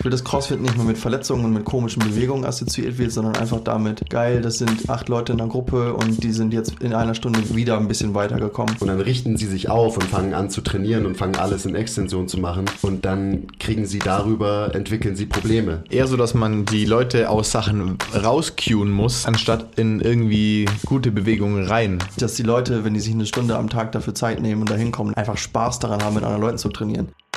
Ich will, dass CrossFit nicht mehr mit Verletzungen und mit komischen Bewegungen assoziiert wird, sondern einfach damit, geil, das sind acht Leute in einer Gruppe und die sind jetzt in einer Stunde wieder ein bisschen weitergekommen. Und dann richten sie sich auf und fangen an zu trainieren und fangen alles in Extension zu machen. Und dann kriegen sie darüber, entwickeln sie Probleme. Eher so, dass man die Leute aus Sachen rauscueen muss, anstatt in irgendwie gute Bewegungen rein. Dass die Leute, wenn die sich eine Stunde am Tag dafür Zeit nehmen und da hinkommen, einfach Spaß daran haben, mit anderen Leuten zu trainieren.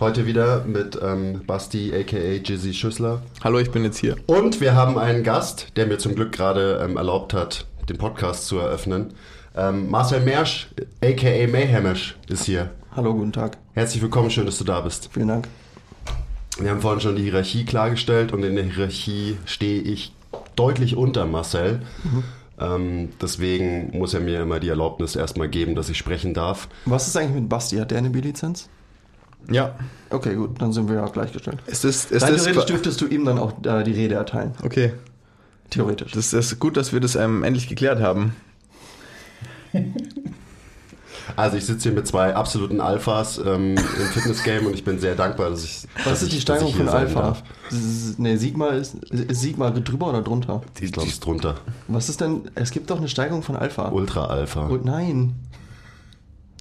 Heute wieder mit ähm, Basti aka Jizzy Schüssler. Hallo, ich bin jetzt hier. Und wir haben einen Gast, der mir zum Glück gerade ähm, erlaubt hat, den Podcast zu eröffnen. Ähm, Marcel Mersch aka Mayhemish ist hier. Hallo, guten Tag. Herzlich willkommen, schön, dass du da bist. Vielen Dank. Wir haben vorhin schon die Hierarchie klargestellt und in der Hierarchie stehe ich deutlich unter Marcel. Ähm, deswegen muss er mir immer die Erlaubnis erstmal geben, dass ich sprechen darf. Was ist eigentlich mit Basti? Hat der eine B-Lizenz? Ja. Okay, gut, dann sind wir ja gleichgestellt. Es ist, es Rein ist theoretisch dürftest du ihm dann auch äh, die Rede erteilen. okay. Theoretisch. Das ist gut, dass wir das ähm, endlich geklärt haben. Also ich sitze hier mit zwei absoluten Alphas ähm, im Fitnessgame und ich bin sehr dankbar, dass ich. dass Was ist ich- die dass Steigerung von Alpha? Ne, Sigma ist, ist Sigma drüber oder drunter? Ich glaube, es ist drunter. Was ist denn, es gibt doch eine Steigerung von Alpha. Ultra Alpha. Und nein.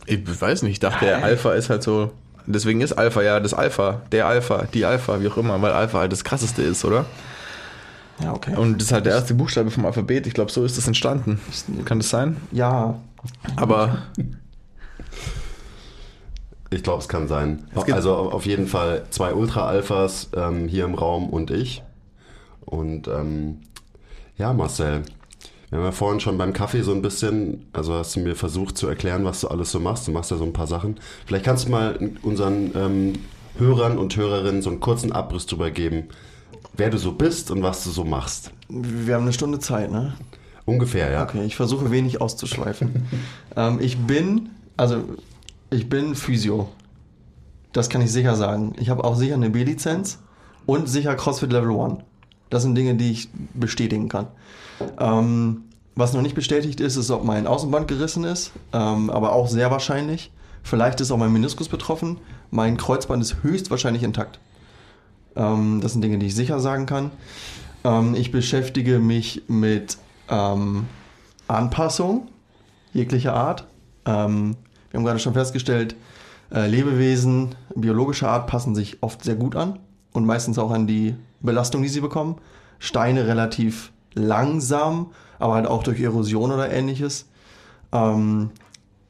Ich weiß nicht, ich dachte, der Alpha ist halt so. Deswegen ist Alpha ja das Alpha, der Alpha, die Alpha, wie auch immer, weil Alpha halt das krasseste ist, oder? Ja, okay. Und das ist halt der erste Buchstabe vom Alphabet. Ich glaube, so ist das entstanden. Kann das sein? ja, Aber Ich glaube, es kann sein. Es also auf jeden Fall zwei Ultra-Alphas ähm, hier im Raum und ich. Und ähm, ja, Marcel, wir haben ja vorhin schon beim Kaffee so ein bisschen, also hast du mir versucht zu erklären, was du alles so machst. Du machst ja so ein paar Sachen. Vielleicht kannst du mal unseren ähm, Hörern und Hörerinnen so einen kurzen Abriss drüber geben, wer du so bist und was du so machst. wir haben eine Stunde Zeit, ne? Ungefähr, ja. Okay, ich versuche wenig auszuschweifen. ähm, ich bin, also ich bin Physio. Das kann ich sicher sagen. Ich habe auch sicher eine B-Lizenz und sicher CrossFit Level 1. Das sind Dinge, die ich bestätigen kann. Ähm, was noch nicht bestätigt ist, ist, ob mein Außenband gerissen ist, ähm, aber auch sehr wahrscheinlich. Vielleicht ist auch mein Meniskus betroffen. Mein Kreuzband ist höchstwahrscheinlich intakt. Ähm, das sind Dinge, die ich sicher sagen kann. Ähm, ich beschäftige mich mit ähm, Anpassung jeglicher Art. Ähm, wir haben gerade schon festgestellt, äh, Lebewesen biologischer Art passen sich oft sehr gut an und meistens auch an die Belastung, die sie bekommen. Steine relativ langsam, aber halt auch durch Erosion oder ähnliches. Ähm,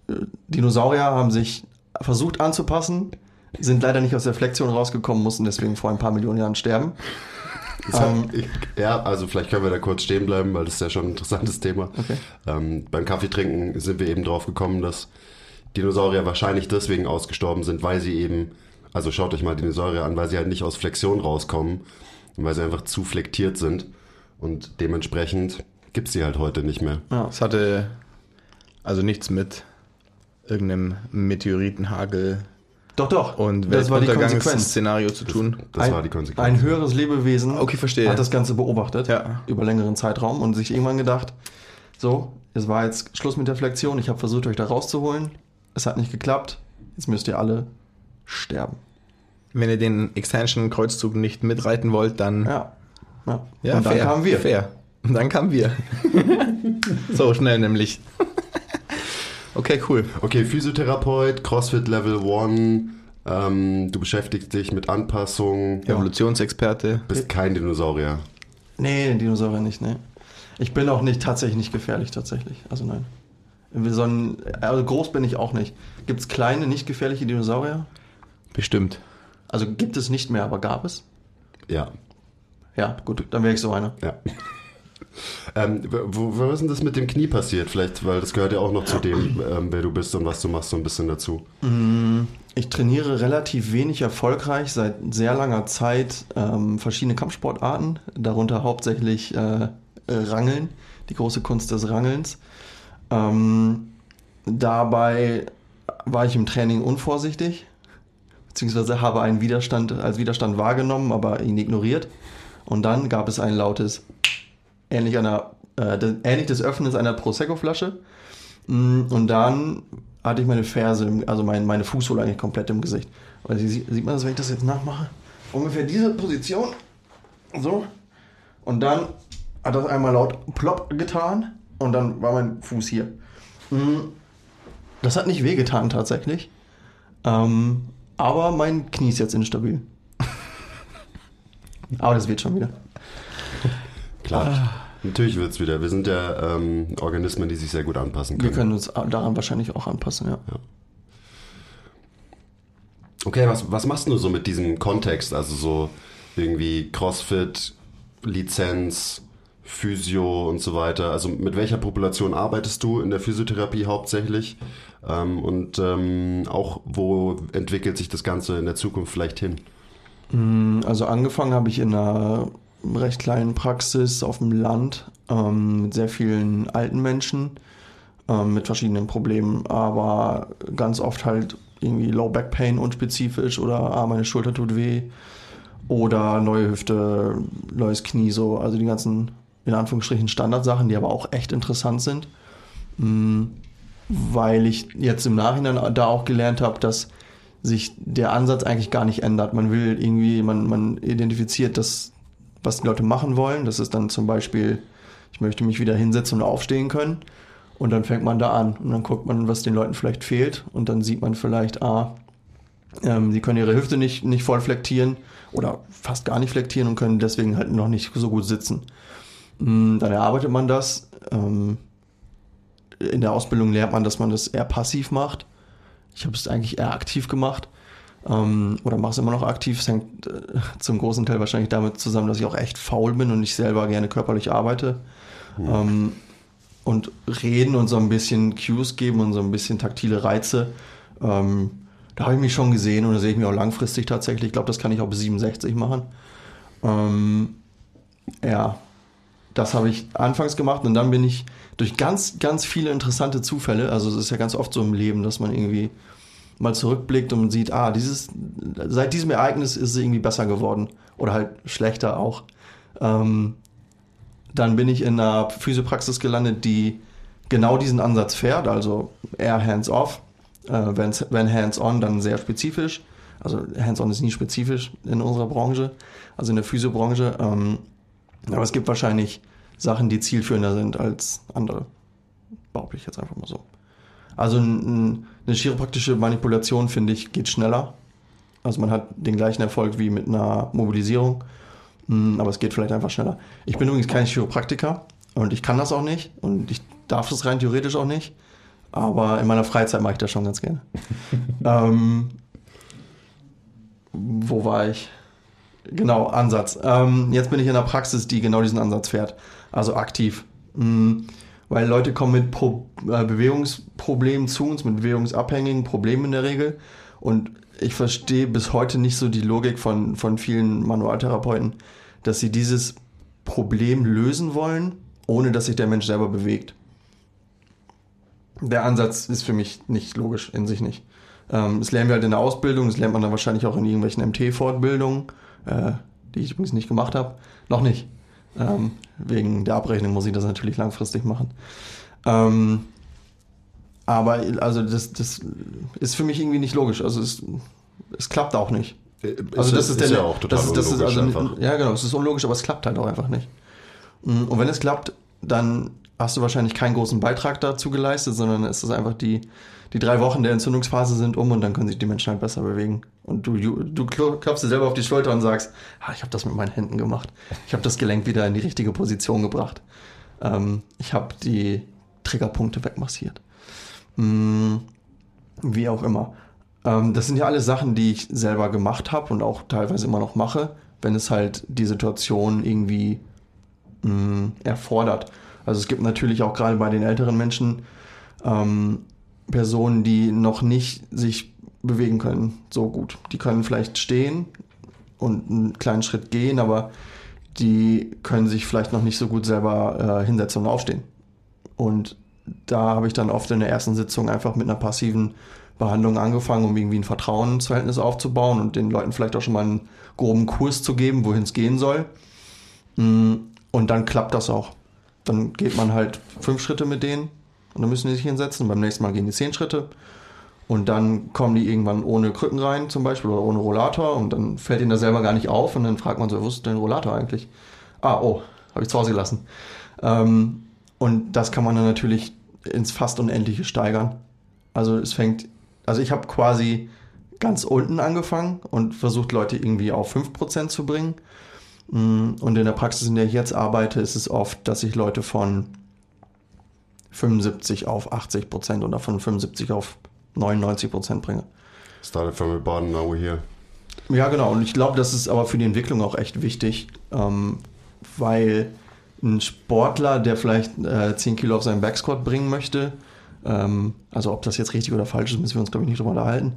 äh, Dinosaurier haben sich versucht anzupassen, sind leider nicht aus der Flexion rausgekommen, mussten deswegen vor ein paar Millionen Jahren sterben. Hat- Ähm, ich, ja, also vielleicht können wir da kurz stehen bleiben, weil das ist ja schon ein interessantes Thema. Okay. Ähm, beim Kaffeetrinken sind wir eben drauf gekommen, dass Dinosaurier wahrscheinlich deswegen ausgestorben sind, weil sie eben, also schaut euch mal Dinosaurier an, weil sie halt nicht aus Flexion rauskommen und weil sie einfach zu flektiert sind und dementsprechend gibt's sie halt heute nicht mehr. es hatte also nichts mit irgendeinem Meteoritenhagel Doch, doch. und das war die Konsequenz. Weltuntergangsszenario zu tun. Das ein, war die Konsequenz. Ein höheres Lebewesen Okay, verstehe. hat das Ganze beobachtet Ja. über längeren Zeitraum und sich irgendwann gedacht, so, es war jetzt Schluss mit der Flexion, ich habe versucht, euch da rauszuholen, es hat nicht geklappt, jetzt müsst ihr alle sterben. Wenn ihr den Extension-Kreuzzug nicht mitreiten wollt, dann Ja. Ja. Ja, und dann fair, kamen wir. Fair. Und dann kamen wir. so schnell nämlich. Okay, cool. Okay, Physiotherapeut, CrossFit Level 1, ähm, du beschäftigst dich mit Anpassung, Evolutionsexperte. bist kein Dinosaurier. Nee, Dinosaurier nicht, ne. Ich bin auch nicht tatsächlich nicht gefährlich, tatsächlich. Also nein. Wir sollen, also groß bin ich auch nicht. Gibt es kleine, nicht gefährliche Dinosaurier? Bestimmt. Also gibt es nicht mehr, aber gab es? Ja, Ja, gut, dann wäre ich so einer. ja. Ähm, wo, wo ist denn das mit dem Knie passiert? Vielleicht, weil das gehört ja auch noch zu dem, ähm, wer du bist und was du machst, so ein bisschen dazu. Ich trainiere relativ wenig erfolgreich seit sehr langer Zeit ähm, verschiedene Kampfsportarten, darunter hauptsächlich äh, äh, Rangeln, die große Kunst des Rangelns. Ähm, dabei war ich im Training unvorsichtig, beziehungsweise habe einen Widerstand als Widerstand wahrgenommen, aber ihn ignoriert. Und dann gab es ein lautes, ähnlich, einer, äh, ähnlich des Öffnens einer Prosecco-Flasche. Mm, Und dann hatte ich meine Ferse, also mein, meine Fußsohle eigentlich komplett im Gesicht. Also sie- sieht man das, wenn ich das jetzt nachmache? Ungefähr diese Position. So. Und dann hat das einmal laut plopp getan und dann war mein Fuß hier. Mm, Das hat nicht wehgetan tatsächlich. Ähm, aber mein Knie ist jetzt instabil. Aber das wird schon wieder. Klar. Natürlich wird es wieder. Wir sind ja ähm, Organismen, die sich sehr gut anpassen Wir können. können uns daran wahrscheinlich auch anpassen, ja. Okay, was, was machst du so mit diesem Kontext? Also so irgendwie CrossFit, Lizenz, Physio und so weiter. Also mit welcher Population arbeitest du in der Physiotherapie hauptsächlich? Ähm, und ähm, auch wo entwickelt sich das Ganze in der Zukunft vielleicht hin? Also angefangen habe ich in einer recht kleinen Praxis auf dem Land ähm, mit sehr vielen alten Menschen ähm, mit verschiedenen Problemen, aber ganz oft halt irgendwie Low Back Pain unspezifisch oder ah, meine Schulter tut weh oder neue Hüfte, neues Knie, so. Also die ganzen in Anführungsstrichen Standardsachen, die aber auch echt interessant sind, Mm, weil ich jetzt im Nachhinein da auch gelernt habe, dass sich der Ansatz eigentlich gar nicht ändert. Man will irgendwie, man, man identifiziert das, was die Leute machen wollen. Das ist dann zum Beispiel, ich möchte mich wieder hinsetzen und aufstehen können. Und dann fängt man da an und dann guckt man, was den Leuten vielleicht fehlt. Und dann sieht man vielleicht, ah, ähm, sie können ihre Hüfte nicht, nicht voll flektieren oder fast gar nicht flektieren und können deswegen halt noch nicht so gut sitzen. Mm, Dann erarbeitet man das. Ähm, in der Ausbildung lernt man, dass man das eher passiv macht. Ich habe es eigentlich eher aktiv gemacht. Ähm, oder mache es immer noch aktiv. Es hängt äh, zum großen Teil wahrscheinlich damit zusammen, dass ich auch echt faul bin und ich selber gerne körperlich arbeite. Ähm, und reden und so ein bisschen Cues geben und so ein bisschen taktile Reize. Ähm, da habe ich mich schon gesehen und da sehe ich mich auch langfristig tatsächlich. Ich glaube, das kann ich auch bis 67 machen. Ähm, ja, das habe ich anfangs gemacht und dann bin ich durch ganz, ganz viele interessante Zufälle, also es ist ja ganz oft so im Leben, dass man irgendwie mal zurückblickt und sieht, ah, dieses, seit diesem Ereignis ist es irgendwie besser geworden oder halt schlechter auch. Ähm, dann bin ich in einer Physiopraxis gelandet, die genau diesen Ansatz fährt, also eher hands-off, äh, wenn, hands-on, dann sehr spezifisch. Also hands-on ist nie spezifisch in unserer Branche, also in der Physiobranche. Ähm, aber es gibt wahrscheinlich Sachen, die zielführender sind als andere. Behaupte ich jetzt einfach mal so. Also ein, ein, eine chiropraktische Manipulation, finde ich, geht schneller. Also man hat den gleichen Erfolg wie mit einer Mobilisierung, Mm, aber es geht vielleicht einfach schneller. Ich bin übrigens kein Chiropraktiker und ich kann das auch nicht und ich darf das rein theoretisch auch nicht. Aber in meiner Freizeit mache ich das schon ganz gerne. ähm, wo war ich? Genau, Ansatz. Ähm, jetzt bin ich in einer Praxis, die genau diesen Ansatz fährt. Also aktiv. Mm, weil Leute kommen mit Pro äh, Bewegungsproblemen zu uns, mit bewegungsabhängigen Problemen in der Regel. Und ich verstehe bis heute nicht so die Logik von, von vielen Manualtherapeuten, dass sie dieses Problem lösen wollen, ohne dass sich der Mensch selber bewegt. Der Ansatz ist für mich nicht logisch, in sich nicht. Ähm, das lernen wir halt in der Ausbildung, das lernt man dann wahrscheinlich auch in irgendwelchen MT-Fortbildungen, äh, die ich übrigens nicht gemacht habe. Noch nicht. Ähm, wegen der Abrechnung muss ich das natürlich langfristig machen. Ähm, aber also das, das ist für mich irgendwie nicht logisch. Also es, es klappt auch nicht. Also das ist, der, ja auch total das ist, das ist unlogisch also, einfach. Ja, genau, es ist unlogisch, aber es klappt halt auch einfach nicht. Mm, Und wenn es klappt, dann hast du wahrscheinlich keinen großen Beitrag dazu geleistet, sondern es ist einfach die, die drei Wochen der Entzündungsphase sind um und dann können sich die Menschen halt besser bewegen. Und du, du klopfst dir selber auf die Schulter und sagst, ah, ich habe das mit meinen Händen gemacht. Ich habe das Gelenk wieder in die richtige Position gebracht. Ähm, ich habe die Triggerpunkte wegmassiert. Mm, Wie auch immer. Ähm, das sind ja alles Sachen, die ich selber gemacht habe und auch teilweise immer noch mache, wenn es halt die Situation irgendwie mh, erfordert. Also es gibt natürlich auch gerade bei den älteren Menschen ähm, Personen, die noch nicht sich bewegen können so gut. Die können vielleicht stehen und einen kleinen Schritt gehen, aber die können sich vielleicht noch nicht so gut selber äh, hinsetzen und aufstehen. Und da habe ich dann oft in der ersten Sitzung einfach mit einer passiven Behandlung angefangen, um irgendwie ein Vertrauensverhältnis aufzubauen und den Leuten vielleicht auch schon mal einen groben Kurs zu geben, wohin es gehen soll. Mm, Und dann klappt das auch. Dann geht man halt fünf Schritte mit denen und dann müssen die sich hinsetzen. Beim nächsten Mal gehen die zehn Schritte. Und dann kommen die irgendwann ohne Krücken rein, zum Beispiel, oder ohne Rollator. Und dann fällt ihnen das selber gar nicht auf. Und dann fragt man so, wo ist denn Rollator eigentlich? Ah, oh, habe ich zu Hause gelassen. Ähm, und das kann man dann natürlich ins fast Unendliche steigern. Also es fängt, also ich habe quasi ganz unten angefangen und versucht, Leute irgendwie auf 5% zu bringen. Mm, Und in der Praxis, in der ich jetzt arbeite, ist es oft, dass ich Leute von 75 auf 80% oder von 75 auf 99% bringe. Started from the bottom, now we're here. Ja, genau. Und ich glaube, das ist aber für die Entwicklung auch echt wichtig, ähm, weil ein Sportler, der vielleicht äh, 10 Kilo auf seinen Backsquat bringen möchte, ähm, also ob das jetzt richtig oder falsch ist, müssen wir uns, glaube ich, nicht drüber unterhalten.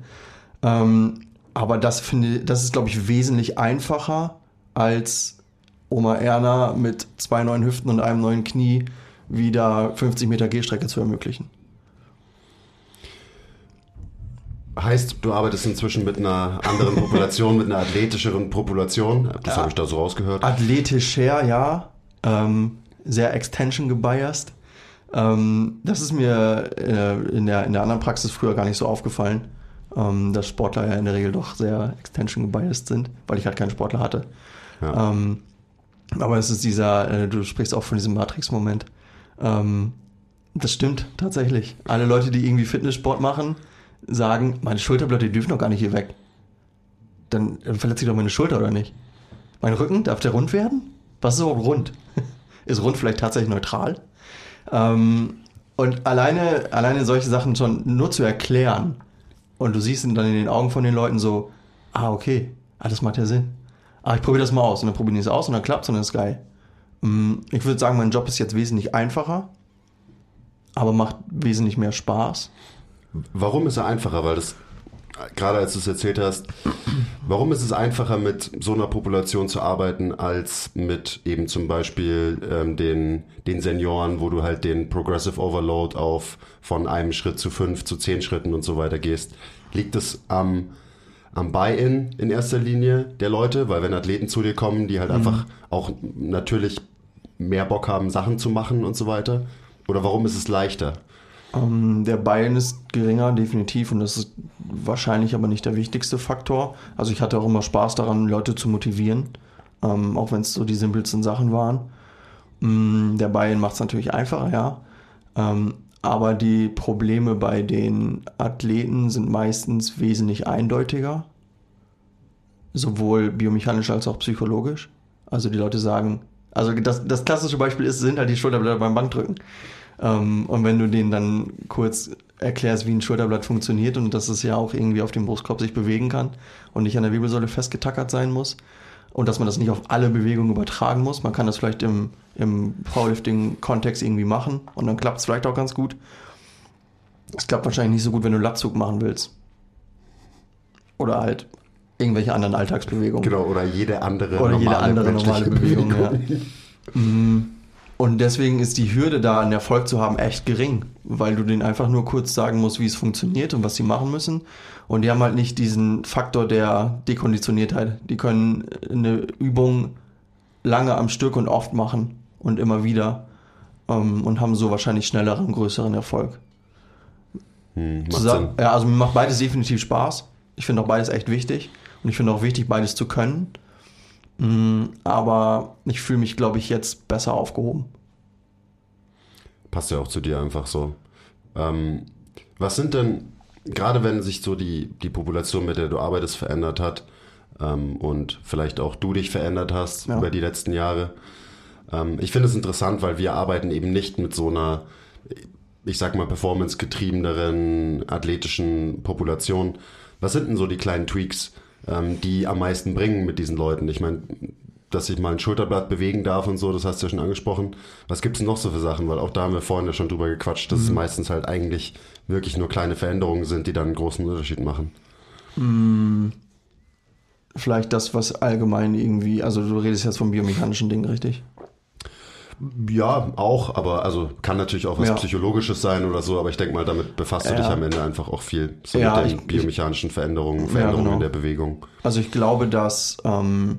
Ähm, aber das finde das ist, glaube ich, wesentlich einfacher als Oma Erna mit zwei neuen Hüften und einem neuen Knie wieder 50 Meter Gehstrecke zu ermöglichen. Heißt, du arbeitest inzwischen mit einer anderen Population, mit einer athletischeren Population. Das habe ich da so rausgehört. Athletischer, ja. Ähm, sehr extension gebiased. Ähm, das ist mir äh, in, der, in der anderen Praxis früher gar nicht so aufgefallen, ähm, dass Sportler ja in der Regel doch sehr extension gebiased sind, weil ich halt keinen Sportler hatte. Ähm, aber es ist dieser, äh, du sprichst auch von diesem Matrix-Moment. Ähm, das stimmt tatsächlich. Alle Leute, die irgendwie Fitnesssport machen, sagen, meine Schulterblätter die dürfen doch gar nicht hier weg. Dann, verletzt sich doch meine Schulter, oder nicht? Mein Rücken, darf der rund werden? Was ist überhaupt rund? ist rund vielleicht tatsächlich neutral? Ähm, und alleine, alleine solche Sachen schon nur zu erklären und du siehst dann in den Augen von den Leuten so, ah, okay, ah, das macht ja Sinn. Ah, ich probiere das mal aus und dann probieren die es aus und dann klappt es und dann ist geil. Mm, Ich würde sagen, mein Job ist jetzt wesentlich einfacher, aber macht wesentlich mehr Spaß. Warum ist er einfacher? Weil das, gerade als du es erzählt hast, warum ist es einfacher, mit so einer Population zu arbeiten, als mit eben zum Beispiel ähm, den, den Senioren, wo du halt den Progressive Overload auf von einem Schritt zu fünf, zu zehn Schritten und so weiter gehst? Liegt es am, am Buy-in in erster Linie der Leute? Weil wenn Athleten zu dir kommen, die halt einfach auch natürlich mehr Bock haben, Sachen zu machen und so weiter? Oder warum ist es leichter? Ähm, der Bayern ist geringer, definitiv, und das ist wahrscheinlich aber nicht der wichtigste Faktor. Also ich hatte auch immer Spaß daran, Leute zu motivieren, ähm, auch wenn es so die simpelsten Sachen waren. Mm, Der Bayern macht es natürlich einfacher, ja. Aber die Probleme bei den Athleten sind meistens wesentlich eindeutiger, sowohl biomechanisch als auch psychologisch. Also die Leute sagen, also das, das klassische Beispiel ist, sind halt die Schulterblätter beim Bankdrücken. Ähm, und wenn du denen dann kurz erklärst, wie ein Schulterblatt funktioniert und dass es ja auch irgendwie auf dem Brustkorb sich bewegen kann und nicht an der Wirbelsäule festgetackert sein muss und dass man das nicht auf alle Bewegungen übertragen muss. Man kann das vielleicht im, im Powerlifting-Kontext irgendwie machen und dann klappt es vielleicht auch ganz gut. Es klappt wahrscheinlich nicht so gut, wenn du Latzug machen willst. Oder halt irgendwelche anderen Alltagsbewegungen. Genau, oder jede andere Oder jede andere normale Bewegung, ja. Mm. Und deswegen ist die Hürde da, einen Erfolg zu haben, echt gering, weil du denen einfach nur kurz sagen musst, wie es funktioniert und was sie machen müssen. Und die haben halt nicht diesen Faktor der Dekonditioniertheit. Die können eine Übung lange am Stück und oft machen und immer wieder ähm, und haben so wahrscheinlich schnelleren, größeren Erfolg. Hm, Zusammen, ja, also mir macht beides definitiv Spaß. Ich finde auch beides echt wichtig. Und ich finde auch wichtig, beides zu können. Mm, Aber ich fühle mich, glaube ich, jetzt besser aufgehoben. Passt ja auch zu dir einfach so. Ähm, was sind denn, gerade wenn sich so die, die Population, mit der du arbeitest, verändert hat ähm, und vielleicht auch du dich verändert hast Ja. über die letzten Jahre, ähm, ich finde es interessant, weil wir arbeiten eben nicht mit so einer, ich sag mal, performance-getriebeneren, athletischen Population, was sind denn so die kleinen Tweaks, ähm, die am meisten bringen mit diesen Leuten? Ich meine, dass ich mal ein Schulterblatt bewegen darf und so, das hast du ja schon angesprochen. Was gibt's denn noch so für Sachen? Weil auch da haben wir vorhin ja schon drüber gequatscht, dass es meistens halt eigentlich wirklich nur kleine Veränderungen sind, die dann einen großen Unterschied machen. Vielleicht das, was allgemein irgendwie, also du redest jetzt vom biomechanischen Ding, richtig? Ja, auch, aber also kann natürlich auch was Ja. Psychologisches sein oder so, aber ich denke mal, damit befasst du Ja. dich am Ende einfach auch viel. So Ja, mit den ich- biomechanischen Veränderungen, Veränderungen genau. in der Bewegung. Also ich glaube, dass ähm,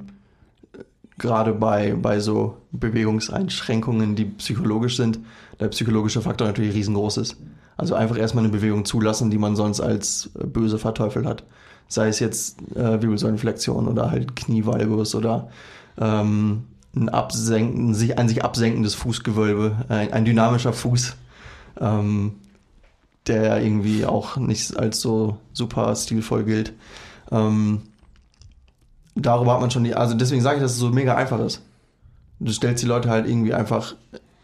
gerade bei, bei so Bewegungseinschränkungen, die psychologisch sind, der psychologische Faktor natürlich riesengroß ist. Also einfach erstmal eine Bewegung zulassen, die man sonst als äh, böse verteufelt hat. Sei es jetzt äh, Wirbelsäulenflexion oder halt Knievalgus oder ähm, ein, absenken, sich, ein sich absenkendes Fußgewölbe, ein, ein dynamischer Fuß, ähm, der irgendwie auch nicht als so super stilvoll gilt. Ähm, darüber hat man schon die, also deswegen sage ich, dass es so mega einfach ist. Du stellst die Leute halt irgendwie einfach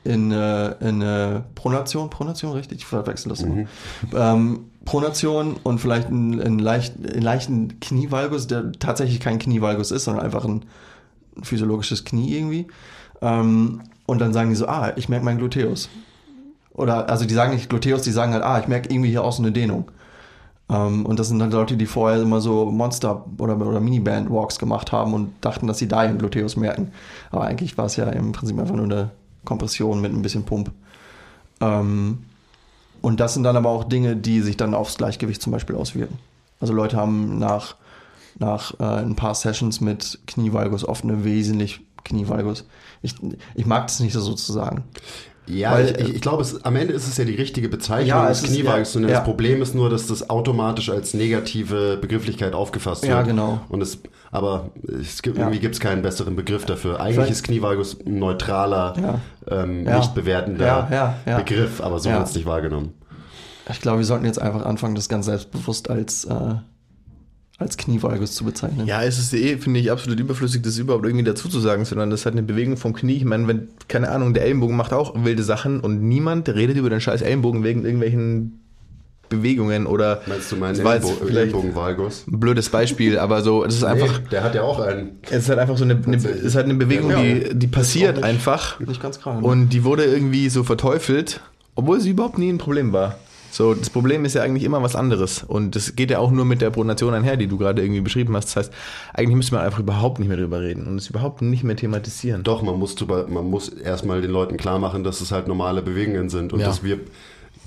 in, äh, in äh, Pronation, Pronation, richtig? Ich verwechsel das immer. Ähm, Pronation und vielleicht einen, einen, leicht, einen leichten Knievalgus, der tatsächlich kein Knievalgus ist, sondern einfach ein physiologisches Knie irgendwie. Ähm, und dann sagen die so, ah, ich merke meinen Gluteus. Oder, also die sagen nicht Gluteus, die sagen halt, ah, ich merke irgendwie hier auch so eine Dehnung. Ähm, und das sind dann Leute, die vorher immer so Monster- oder, oder Miniband-Walks gemacht haben und dachten, dass sie da ihren Gluteus merken. Aber eigentlich war es ja im Prinzip einfach nur eine Kompression mit ein bisschen Pump. Ähm, und das sind dann aber auch Dinge, die sich dann aufs Gleichgewicht zum Beispiel auswirken. Also Leute haben nach, nach äh, ein paar Sessions mit Knievalgus oft eine wesentlich Knievalgus. Ich, ich mag das nicht so zu sagen. Ja, Weil, ich, ich, glaube, am Ende ist es ja die richtige Bezeichnung Ja, des Kniewagens. ja, ja. Das Problem ist nur, dass das automatisch als negative Begrifflichkeit aufgefasst wird. Ja, genau. Und es, aber es gibt, irgendwie gibt es keinen besseren Begriff dafür. Eigentlich Vielleicht- ist Knievalgus ein neutraler, ähm, nicht bewertender. Begriff, aber so wird es nicht wahrgenommen. Ich glaube, wir sollten jetzt einfach anfangen, das ganz selbstbewusst als, äh, als Knievalgus zu bezeichnen. Ja, es ist eh, finde ich, absolut überflüssig, das überhaupt irgendwie dazu zu sagen, sondern das hat eine Bewegung vom Knie. Ich meine, wenn, keine Ahnung, der Ellenbogen macht auch wilde Sachen und niemand redet über den scheiß Ellenbogen wegen irgendwelchen Bewegungen oder. Meinst du meinen Das war jetzt Ellenbo vielleicht Ellenbogenvalgus? ein blödes Beispiel, aber so, es ist einfach. Nee, der hat ja auch einen. Es ist halt einfach so eine, eine, es ist halt eine Bewegung, Ja, die, die passiert nicht- einfach. Nicht ganz gerade. Und die wurde irgendwie so verteufelt, obwohl sie überhaupt nie ein Problem war. So, das Problem ist ja eigentlich immer was anderes. Und das geht ja auch nur mit der Pronation einher, die du gerade irgendwie beschrieben hast. Das heißt, eigentlich müsste man einfach überhaupt nicht mehr drüber reden und es überhaupt nicht mehr thematisieren. Doch, man muss, drüber, man muss erstmal den Leuten klar machen, dass es halt normale Bewegungen sind und Ja. dass wir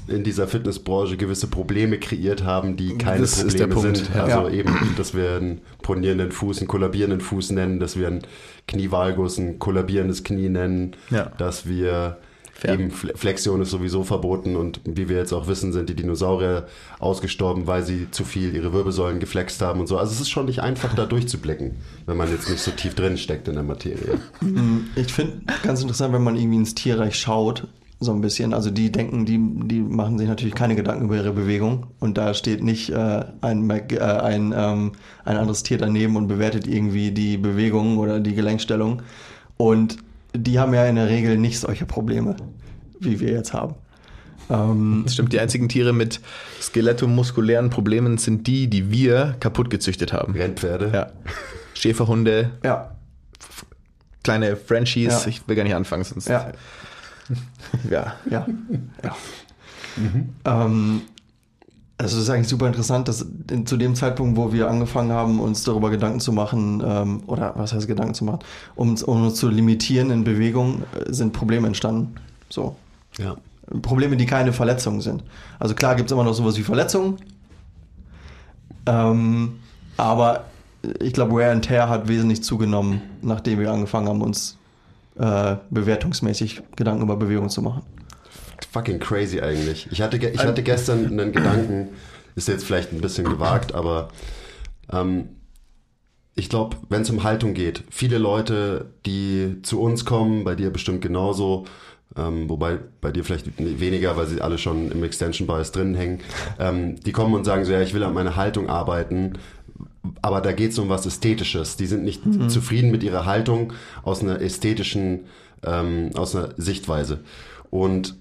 in dieser Fitnessbranche gewisse Probleme kreiert haben, die keine Das Probleme Punkt, sind. ja. Also Ja. eben, dass wir einen pronierenden Fuß, einen kollabierenden Fuß nennen, dass wir einen Knievalgus, ein kollabierendes Knie nennen, dass wir Fair. eben Fle- Flexion ist sowieso verboten und wie wir jetzt auch wissen, sind die Dinosaurier ausgestorben, weil sie zu viel ihre Wirbelsäulen geflext haben und so. Also es ist schon nicht einfach, da durchzublicken, wenn man jetzt nicht so tief drin steckt in der Materie. Ich finde ganz interessant, wenn man irgendwie ins Tierreich schaut, so ein bisschen. Also die denken, die, die machen sich natürlich keine Gedanken über ihre Bewegung. Und da steht nicht äh, ein, äh, ein, ähm, ein anderes Tier daneben und bewertet irgendwie die Bewegung oder die Gelenkstellung. Und die haben ja in der Regel nicht solche Probleme, wie wir jetzt haben. Ähm, Das stimmt, die einzigen Tiere mit skelettomuskulären Problemen sind die, die wir kaputt gezüchtet haben. Rennpferde. Ja. Schäferhunde, ja, kleine Frenchies, Ja. ich will gar nicht anfangen, sonst. ja, ja. ja, ja. Ähm, also es ist eigentlich super interessant, dass zu dem Zeitpunkt, wo wir angefangen haben, uns darüber Gedanken zu machen, ähm, oder was heißt Gedanken zu machen, um, uns- um uns zu limitieren in Bewegung, äh, sind Probleme entstanden. So. Ja. Probleme, die keine Verletzungen sind. Also klar gibt es immer noch sowas wie Verletzungen, ähm, aber ich glaube, Wear and Tear hat wesentlich zugenommen, nachdem wir angefangen haben, uns äh, bewertungsmäßig Gedanken über Bewegung zu machen. Fucking crazy eigentlich. Ich hatte, ich hatte gestern einen Gedanken, ist jetzt vielleicht ein bisschen gewagt, aber ähm, ich glaube, wenn es um Haltung geht, viele Leute, die zu uns kommen, bei dir bestimmt genauso, ähm, wobei bei dir vielleicht weniger, weil sie alle schon im Extension Bias drin hängen, ähm, die kommen und sagen so, ja, ich will an meiner Haltung arbeiten, aber da geht es um was Ästhetisches. Die sind nicht zufrieden mit ihrer Haltung aus einer ästhetischen, ähm, aus einer Sichtweise. Und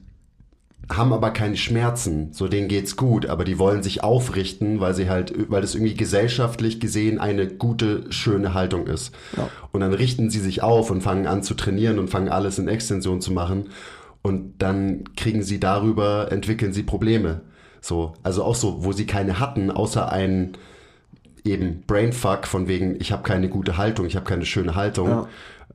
haben aber keine Schmerzen, so denen geht's gut, aber die wollen sich aufrichten, weil sie halt, weil das irgendwie gesellschaftlich gesehen eine gute, schöne Haltung ist. Ja. Und dann richten sie sich auf und fangen an zu trainieren und fangen alles in Extension zu machen und dann kriegen sie darüber, entwickeln sie Probleme. So, also auch so, wo sie keine hatten, außer ein eben Brainfuck von wegen, ich habe keine gute Haltung, ich habe keine schöne Haltung. Ja.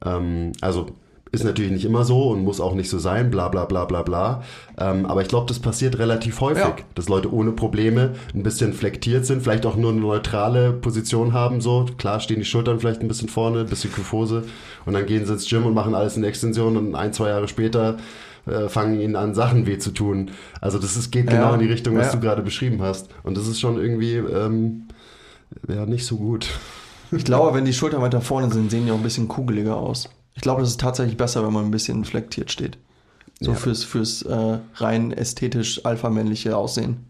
Ähm, also ist natürlich nicht immer so und muss auch nicht so sein, bla bla bla bla bla. Ähm, aber ich glaube, das passiert relativ häufig, Ja. dass Leute ohne Probleme ein bisschen flektiert sind, vielleicht auch nur eine neutrale Position haben, so. Klar stehen die Schultern vielleicht ein bisschen vorne, ein bisschen Kyphose und dann gehen sie ins Gym und machen alles in Extension und ein, zwei Jahre später äh, fangen ihnen an, Sachen weh zu tun. Also das ist, geht genau Ja. in die Richtung, was Ja. du gerade beschrieben hast. Und das ist schon irgendwie, ähm, ja, nicht so gut. Ich glaube, wenn die Schultern weiter vorne sind, sehen die auch ein bisschen kugeliger aus. Ich glaube, das ist tatsächlich besser, wenn man ein bisschen flektiert steht. So Ja. fürs, fürs äh, rein ästhetisch alpha-männliche Aussehen.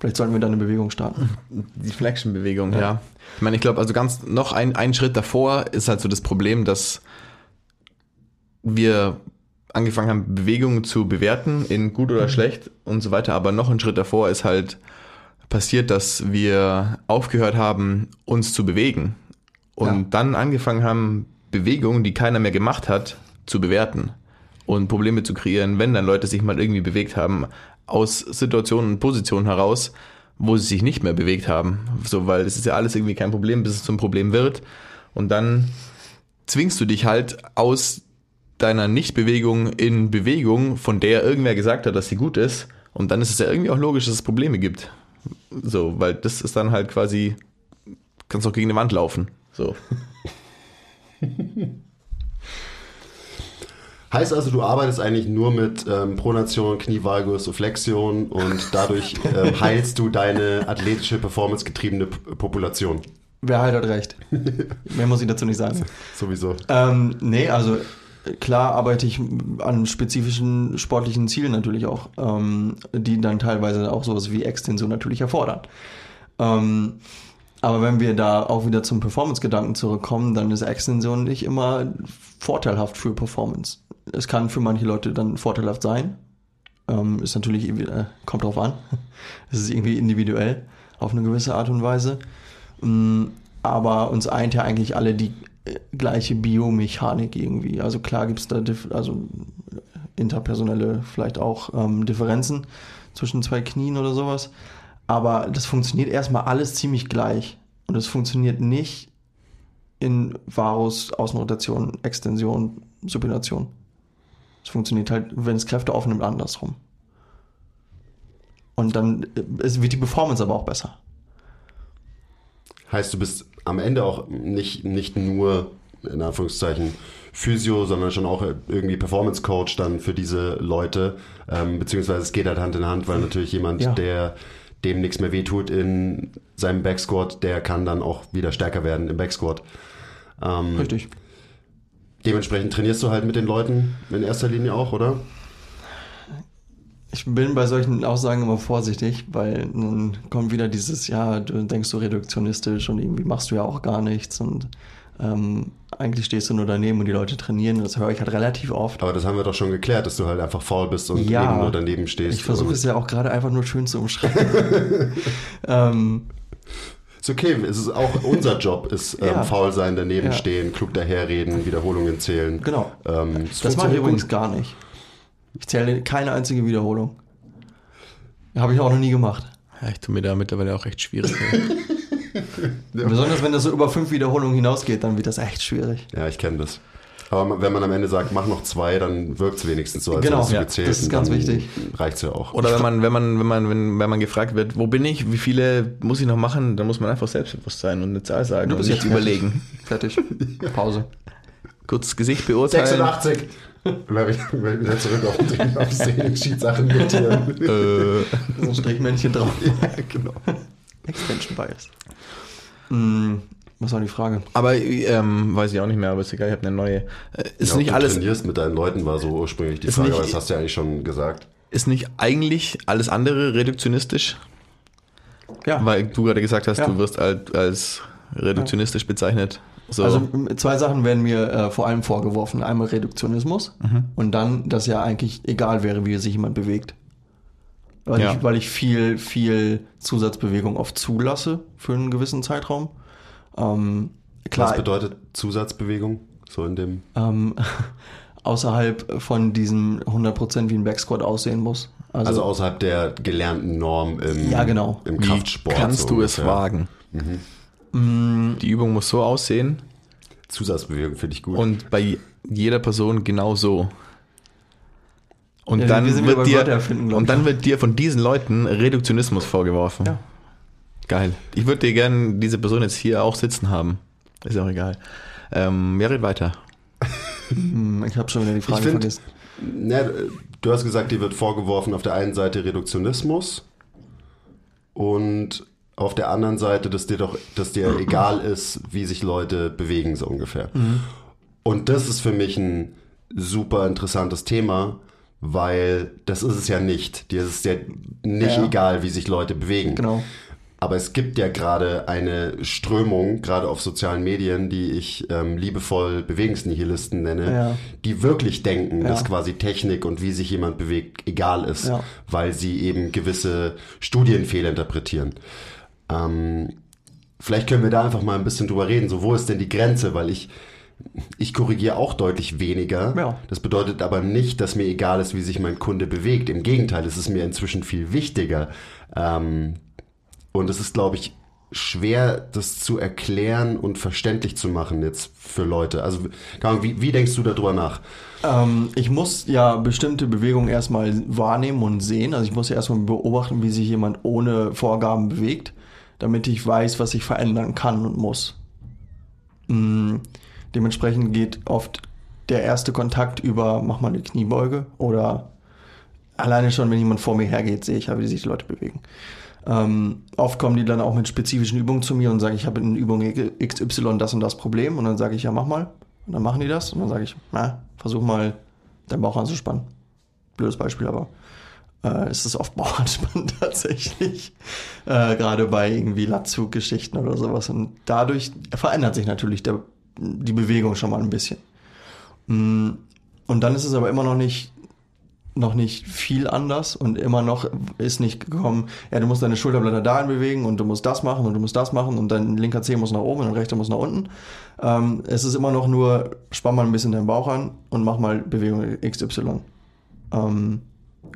Vielleicht sollten wir da eine Bewegung starten. Die Flexion-Bewegung, ja. Ich meine, ich glaube, also ganz noch ein, ein Schritt davor ist halt so das Problem, dass wir angefangen haben, Bewegungen zu bewerten in gut oder schlecht und so weiter. Aber noch ein Schritt davor ist halt passiert, dass wir aufgehört haben, uns zu bewegen und Ja. dann angefangen haben, Bewegungen, die keiner mehr gemacht hat, zu bewerten und Probleme zu kreieren, wenn dann Leute sich mal irgendwie bewegt haben, aus Situationen und Positionen heraus, wo sie sich nicht mehr bewegt haben. So, weil es ist ja alles irgendwie kein Problem, bis es zum Problem wird. Und dann zwingst du dich halt aus deiner Nichtbewegung in Bewegung, von der irgendwer gesagt hat, dass sie gut ist. Und dann ist es ja irgendwie auch logisch, dass es Probleme gibt. So, weil das ist dann halt quasi, kannst auch gegen eine Wand laufen. So. Heißt also, du arbeitest eigentlich nur mit ähm, Pronation, Knievalgus, Flexion und dadurch ähm, heilst du deine athletische, performancegetriebene P Population. Wer halt hat recht. Mehr muss ich dazu nicht sagen. Sowieso. Ähm, nee, also klar arbeite ich an spezifischen sportlichen Zielen natürlich auch, ähm, die dann teilweise auch sowas wie Extension natürlich erfordern. Ähm, aber wenn wir da auch wieder zum Performance-Gedanken zurückkommen, dann ist Extension nicht immer vorteilhaft für Performance. Es kann für manche Leute dann vorteilhaft sein. Ähm, ist natürlich, äh, kommt drauf an. Es ist irgendwie individuell auf eine gewisse Art und Weise. Mm, Aber uns eint ja eigentlich alle die äh, gleiche Biomechanik irgendwie. Also klar gibt es da also interpersonelle vielleicht auch ähm, Differenzen zwischen zwei Knien oder sowas. Aber das funktioniert erstmal alles ziemlich gleich. Und es funktioniert nicht in Varus, Außenrotation, Extension, Supination. Es funktioniert halt, wenn es Kräfte aufnimmt, andersrum. Und dann äh, wird die Performance aber auch besser. Heißt, du bist am Ende auch nicht, nicht nur, in Anführungszeichen, Physio, sondern schon auch irgendwie Performance Coach dann für diese Leute. Ähm, beziehungsweise es geht halt Hand in Hand, weil natürlich jemand, Ja. der dem nichts mehr wehtut in seinem Backsquat, der kann dann auch wieder stärker werden im Backsquat. Ähm, Richtig. Dementsprechend trainierst du halt mit den Leuten in erster Linie auch, oder? Ich bin bei solchen Aussagen immer vorsichtig, weil dann kommt wieder dieses, ja, du denkst so reduktionistisch und irgendwie machst du ja auch gar nichts und ähm, eigentlich stehst du nur daneben und die Leute trainieren. Das höre ich halt relativ oft. Aber das haben wir doch schon geklärt, dass du halt einfach faul bist und Ja. eben nur daneben stehst. Ich versuche es ja auch gerade einfach nur schön zu umschreiben. ähm, Ist okay, es ist auch unser Job, ist ähm, Ja. faul sein, daneben Ja. stehen, klug daherreden, Wiederholungen zählen. genau. Ähm, Das mache ich übrigens gar nicht. Ich zähle keine einzige Wiederholung. Habe ich auch noch nie gemacht. Ja, ich tue mir da mittlerweile auch recht schwierig. Besonders wenn das so über fünf Wiederholungen hinausgeht, dann wird das echt schwierig. Ja, ich kenne das. Aber wenn man am Ende sagt, mach noch zwei, dann wirkt es wenigstens so, als Genau, ja, gezählt. das ist ganz wichtig. Reicht's ja auch. Oder wenn man, wenn man, wenn man, wenn, wenn man gefragt wird, wo bin ich, wie viele muss ich noch machen, dann muss man einfach selbstbewusst sein und eine Zahl sagen Du und bist nicht jetzt überlegen. Fertig. Pause. Kurz Gesicht beurteilen. 86! Und dann habe ich wieder zurück auf den auf Sachen notieren. Äh, So ein Strichmännchen drauf. ja, genau. Extension Bias. Hm, was war die Frage? aber ähm, weiß ich auch nicht mehr, aber ist egal, ich habe eine neue. Äh, ist Ja, nicht du alles, trainierst mit deinen Leuten, war so ursprünglich die Frage, nicht- aber das hast du ja eigentlich schon gesagt. ist nicht eigentlich alles andere reduktionistisch? Ja. Weil du gerade gesagt hast, Ja. du wirst als, als reduktionistisch bezeichnet. So. Also zwei Sachen werden mir äh, vor allem vorgeworfen. Einmal Reduktionismus Mhm. und dann, dass ja eigentlich egal wäre, wie sich jemand bewegt. Weil, Ja. ich, weil ich viel, viel Zusatzbewegung oft zulasse für einen gewissen Zeitraum. Ähm, klar, Was bedeutet Zusatzbewegung? So in dem. ähm, außerhalb von diesem 100% wie ein Backsquat aussehen muss. Also, Also außerhalb der gelernten Norm im, Ja, genau. im Wie Kraftsport. kannst so du es ungefähr. wagen? Mm. Die Übung muss so aussehen Zusatzbewegung finde ich gut. und bei jeder Person genau so. Und Ja, dann wir wird dir glaub und dann wird dir von diesen Leuten Reduktionismus vorgeworfen. Ja. Geil. Ich würde dir gerne diese Person jetzt hier auch sitzen haben. Ist auch egal. Ähm, ja, red weiter. Hm, ich habe schon wieder die Frage find- vergessen. Na, du hast gesagt, dir wird vorgeworfen auf der einen Seite Reduktionismus und auf der anderen Seite, dass dir doch, dass dir egal ist, wie sich Leute bewegen, so ungefähr. Und das ist für mich ein super interessantes Thema, weil das ist es ja nicht. Dir ist es ja nicht Ja. egal, wie sich Leute bewegen. Genau. Aber es gibt ja gerade eine Strömung, gerade auf sozialen Medien, die ich ähm, liebevoll Bewegungsnihilisten nenne, Ja. die wirklich denken, Ja. dass quasi Technik und wie sich jemand bewegt egal ist, Ja. weil sie eben gewisse Studien fehlinterpretieren. Ähm, vielleicht können wir da einfach mal ein bisschen drüber reden. So, wo ist denn die Grenze? Weil ich, ich korrigiere auch deutlich weniger. Ja. Das bedeutet aber nicht, dass mir egal ist, wie sich mein Kunde bewegt. Im Gegenteil, es ist mir inzwischen viel wichtiger. Ähm, und es ist, glaube ich, schwer, das zu erklären und verständlich zu machen jetzt für Leute. Also, wie, wie denkst du darüber nach? Ähm, ich muss ja bestimmte Bewegungen erstmal wahrnehmen und sehen. Also ich muss ja erstmal beobachten, wie sich jemand ohne Vorgaben bewegt, damit ich weiß, was ich verändern kann und muss. Mm, dementsprechend geht oft der erste Kontakt über, mach mal eine Kniebeuge oder alleine schon, wenn jemand vor mir hergeht, sehe ich ja, wie sich die Leute bewegen. Ähm, oft kommen die dann auch mit spezifischen Übungen zu mir und sagen, ich habe in Übung XY das und das Problem und dann sage ich, ja, mach mal. Und dann machen die das und dann sage ich, na, versuch mal deinen Bauch anzuspannen. Blödes Beispiel, aber äh, es ist oft Bauchanspannen tatsächlich. Äh, Gerade bei irgendwie Latzug-Geschichten oder sowas. Und dadurch verändert sich natürlich der, die Bewegung schon mal ein bisschen. Mm, Und dann ist es aber immer noch nicht noch nicht viel anders und immer noch ist nicht gekommen, ja, du musst deine Schulterblätter dahin bewegen und du musst das machen und du musst das machen und dein linker Zeh muss nach oben und dein rechter muss nach unten. Ähm, es ist immer noch nur, spann mal ein bisschen deinen Bauch an und mach mal Bewegung XY. Ähm,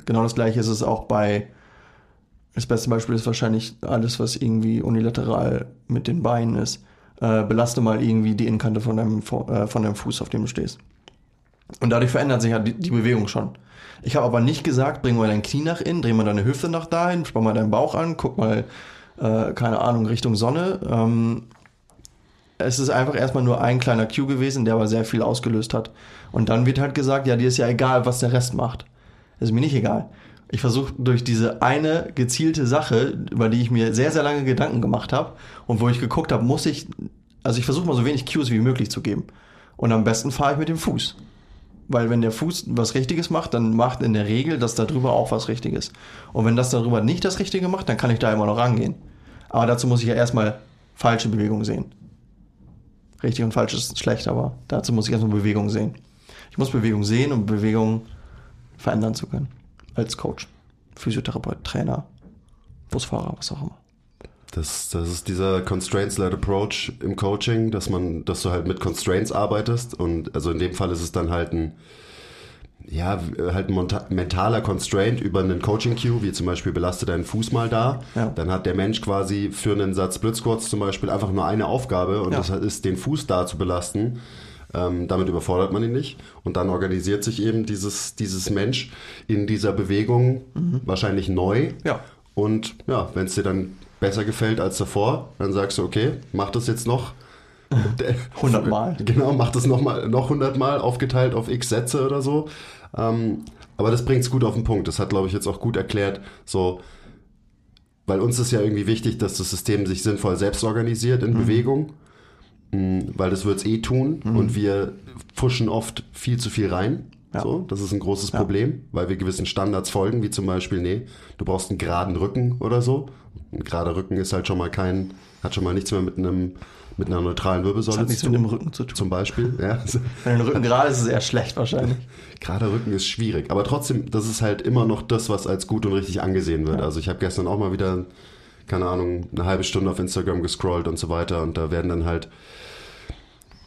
genau das gleiche ist es auch bei, das beste Beispiel ist wahrscheinlich alles, was irgendwie unilateral mit den Beinen ist. Äh, belaste mal irgendwie die Innenkante von deinem, äh, von deinem Fuß, auf dem du stehst. Und dadurch verändert sich ja die, die Bewegung schon. Ich habe aber nicht gesagt, bring mal dein Knie nach innen, dreh mal deine Hüfte nach dahin, spann mal deinen Bauch an, guck mal, äh, keine Ahnung, Richtung Sonne. Ähm, es ist einfach erstmal nur ein kleiner Cue gewesen, der aber sehr viel ausgelöst hat. Und dann wird halt gesagt, ja, dir ist ja egal, was der Rest macht. Ist mir nicht egal. Ich versuche durch diese eine gezielte Sache, über die ich mir sehr, sehr lange Gedanken gemacht habe und wo ich geguckt habe, muss ich, also ich versuche mal so wenig Cues wie möglich zu geben. Und am besten fahre ich mit dem Fuß. Weil wenn der Fuß was Richtiges macht, dann macht in der Regel das darüber auch was Richtiges. Und wenn das darüber nicht das Richtige macht, dann kann ich da immer noch rangehen. Aber dazu muss ich ja erstmal falsche Bewegung sehen. Richtig und falsch ist schlecht, aber dazu muss ich erstmal Bewegung sehen. Ich muss Bewegung sehen, um Bewegung verändern zu können. Als Coach, Physiotherapeut, Trainer, Busfahrer, was auch immer. Das, das ist dieser Constraints-led Approach im Coaching, dass man, dass du halt mit Constraints arbeitest und also in dem Fall ist es dann halt ein, ja, halt ein mentaler Constraint über einen Coaching-Cue, wie zum Beispiel belaste deinen Fuß mal da. Ja. Dann hat der Mensch quasi für einen Satz Split Squats zum Beispiel einfach nur eine Aufgabe und Ja. das ist, den Fuß da zu belasten. Ähm, damit überfordert man ihn nicht. Und dann organisiert sich eben dieses, dieses Mensch in dieser Bewegung wahrscheinlich neu. Ja. Und ja, wenn es dir dann besser gefällt als davor, dann sagst du, okay, mach das jetzt noch. 100 Mal. Genau, mach das noch, mal, noch 100 Mal aufgeteilt auf x Sätze oder so. Ähm, aber das bringt es gut auf den Punkt. Das hat, glaube ich, jetzt auch gut erklärt. So, weil uns ist ja irgendwie wichtig, dass das System sich sinnvoll selbst organisiert in Bewegung. Mm, Weil das wird es eh tun und wir pfuschen oft viel zu viel rein. Ja. So, das ist ein großes Problem, weil wir gewissen Standards folgen, wie zum Beispiel, nee, du brauchst einen geraden Rücken oder so. Ein gerader Rücken ist halt schon mal kein, hat schon mal nichts mehr mit einem, mit einer neutralen Wirbelsäule Das hat nichts zu mit tun. dem Rücken zu tun. Zum Beispiel, ja. Wenn der Rücken gerade ist, ist es eher schlecht wahrscheinlich. Gerader Rücken ist schwierig, aber trotzdem, das ist halt immer noch das, was als gut und richtig angesehen wird. Also ich habe gestern auch mal wieder, keine Ahnung, eine halbe Stunde auf Instagram gescrollt und so weiter und da werden dann halt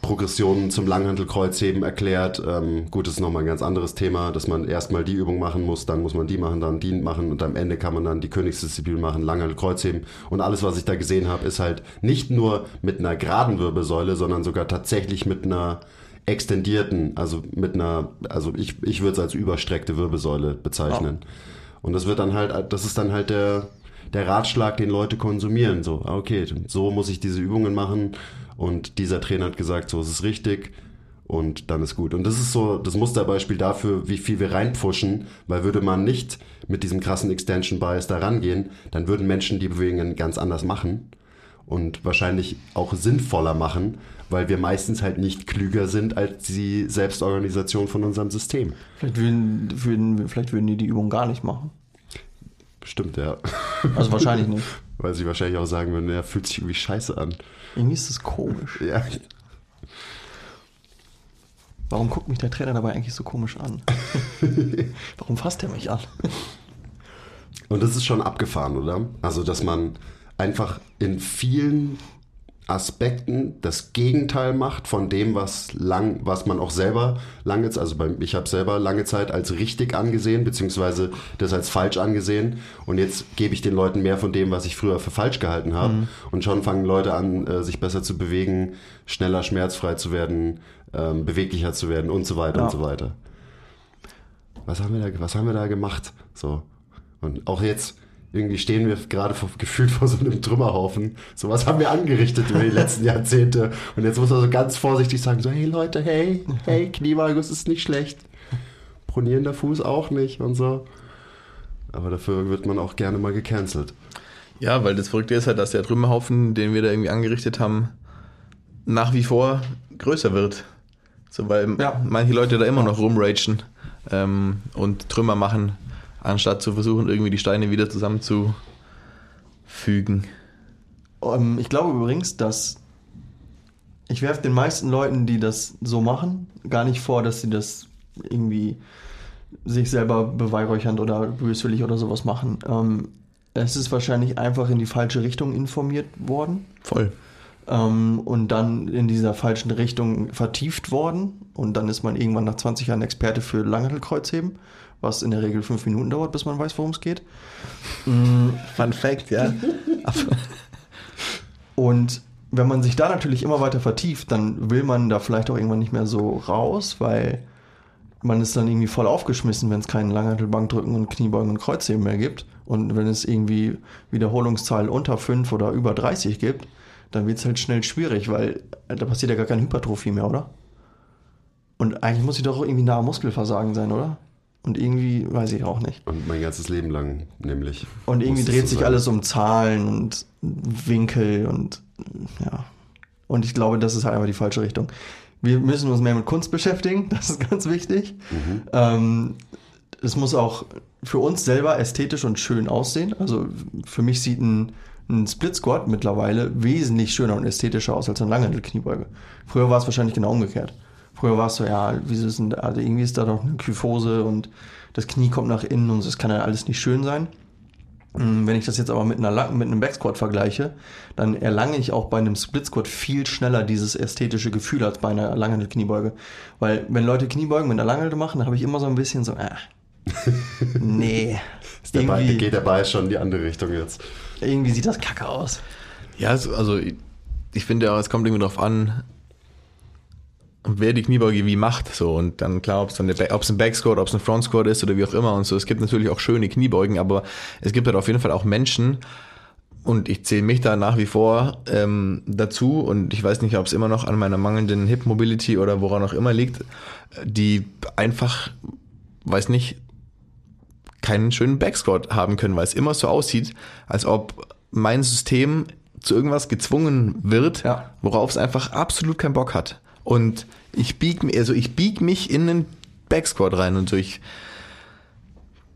Progressionen zum Langhantelkreuzheben erklärt. Ähm, gut, das ist nochmal ein ganz anderes Thema, dass man erstmal die Übung machen muss, dann muss man die machen, dann die machen und am Ende kann man dann die Königsdisziplin machen, Langhantelkreuzheben. Und alles, was ich da gesehen habe, ist halt nicht nur mit einer geraden Wirbelsäule, sondern sogar tatsächlich mit einer extendierten, also mit einer, also ich, ich würde es als überstreckte Wirbelsäule bezeichnen. Und das wird dann halt, das ist dann halt der, der Ratschlag, den Leute konsumieren. So, ah, okay, so muss ich diese Übungen machen. Und dieser Trainer hat gesagt, so ist es richtig. Und dann ist gut. Und das ist so das Musterbeispiel dafür, wie viel wir reinpfuschen, weil würde man nicht mit diesem krassen Extension Bias da rangehen, dann würden Menschen die Bewegungen ganz anders machen und wahrscheinlich auch sinnvoller machen, weil wir meistens halt nicht klüger sind als die Selbstorganisation von unserem System. Vielleicht würden, würden, vielleicht würden die die Übung gar nicht machen. Stimmt, ja. Also wahrscheinlich nicht. Weil sie wahrscheinlich auch sagen würden, er fühlt sich irgendwie scheiße an. Irgendwie ist das komisch. Ja. Warum guckt mich der Trainer dabei eigentlich so komisch an? Warum fasst er mich an? Und das ist schon abgefahren, oder? Also, dass man einfach in vielen Aspekten das Gegenteil macht von dem, was lang, was man auch selber lange, also bei, ich habe selber lange Zeit als richtig angesehen, beziehungsweise das als falsch angesehen. Und jetzt gebe ich den Leuten mehr von dem, was ich früher für falsch gehalten habe. Und schon fangen Leute an, äh, sich besser zu bewegen, schneller schmerzfrei zu werden, ähm, beweglicher zu werden und so weiter Ja. und so weiter. Was haben wir da, was haben wir da gemacht? So. Und auch jetzt, irgendwie stehen wir gerade vor, gefühlt vor so einem Trümmerhaufen. So was haben wir angerichtet über die letzten Jahrzehnte. Und jetzt muss man so ganz vorsichtig sagen, so, hey Leute, hey, hey, Knievalgus ist nicht schlecht. Pronierender Fuß auch nicht und so. Aber dafür wird man auch gerne mal gecancelt. Ja, weil das Verrückte ist halt, dass der Trümmerhaufen, den wir da irgendwie angerichtet haben, nach wie vor größer wird. So, weil Ja. manche Leute da immer noch rumragen ähm, und Trümmer machen, anstatt zu versuchen, irgendwie die Steine wieder zusammenzufügen. Ähm, ich glaube übrigens, dass ich werfe den meisten Leuten, die das so machen, gar nicht vor, dass sie das irgendwie sich selber beweihräuchernd oder böswillig oder sowas machen. Ähm, es ist wahrscheinlich einfach in die falsche Richtung informiert worden Voll. ähm, und dann in dieser falschen Richtung vertieft worden. Und dann ist man irgendwann nach 20 Jahren Experte für Langhantelkreuzheben, was in der Regel fünf Minuten dauert, bis man weiß, worum es geht. Mm, Fun Fact, ja. Und wenn man sich da natürlich immer weiter vertieft, dann will man da vielleicht auch irgendwann nicht mehr so raus, weil man ist dann irgendwie voll aufgeschmissen, wenn es keinen Langhantelbankdrücken und Kniebeugen und Kreuzheben mehr gibt. Und wenn es irgendwie Wiederholungszahl unter 5 oder über 30 gibt, dann wird es halt schnell schwierig, weil da passiert ja gar keine Hypertrophie mehr, oder? Und eigentlich muss sie doch irgendwie nahe Muskelversagen sein, oder? Und irgendwie weiß ich auch nicht. Und mein ganzes Leben lang, nämlich. Und irgendwie dreht sich sein. alles um Zahlen und Winkel und ja. Und ich glaube, das ist halt einfach die falsche Richtung. Wir müssen uns mehr mit Kunst beschäftigen, das ist ganz wichtig. Ähm, es muss auch für uns selber ästhetisch und schön aussehen. Also für mich sieht ein, ein Split Squat mittlerweile wesentlich schöner und ästhetischer aus als eine Langhantel-Kniebeuge. Früher war es wahrscheinlich genau umgekehrt. Früher war es so, ja, wieso ist denn, also irgendwie ist da doch eine Kyphose und das Knie kommt nach innen und das kann ja alles nicht schön sein. Mm, Wenn ich das jetzt aber mit, einer, mit einem Backsquat vergleiche, dann erlange ich auch bei einem Split Squat viel schneller dieses ästhetische Gefühl als bei einer Langhandel-Kniebeuge. Weil wenn Leute Kniebeugen mit einer Langhandel machen, dann habe ich immer so ein bisschen so, äh, nee, Ist der Ball, geht der Ball schon in die andere Richtung jetzt. irgendwie sieht das kacke aus. Ja, also, also ich- ich finde ja, es kommt irgendwie drauf an, wer die Kniebeuge wie macht. So. Und dann klar, ob es ein Backsquat, ob es ein Front Squat ist oder wie auch immer und so. Es gibt natürlich auch schöne Kniebeugen, aber es gibt halt auf jeden Fall auch Menschen, und ich zähle mich da nach wie vor ähm, dazu und ich weiß nicht, ob es immer noch an meiner mangelnden Hip Mobility oder woran auch immer liegt, die einfach, weiß nicht, keinen schönen Backsquat haben können, weil es immer so aussieht, als ob mein System zu irgendwas gezwungen wird, Ja. worauf es einfach absolut keinen Bock hat. Und ich bieg, also ich bieg mich in einen Backsquat rein und so. Ich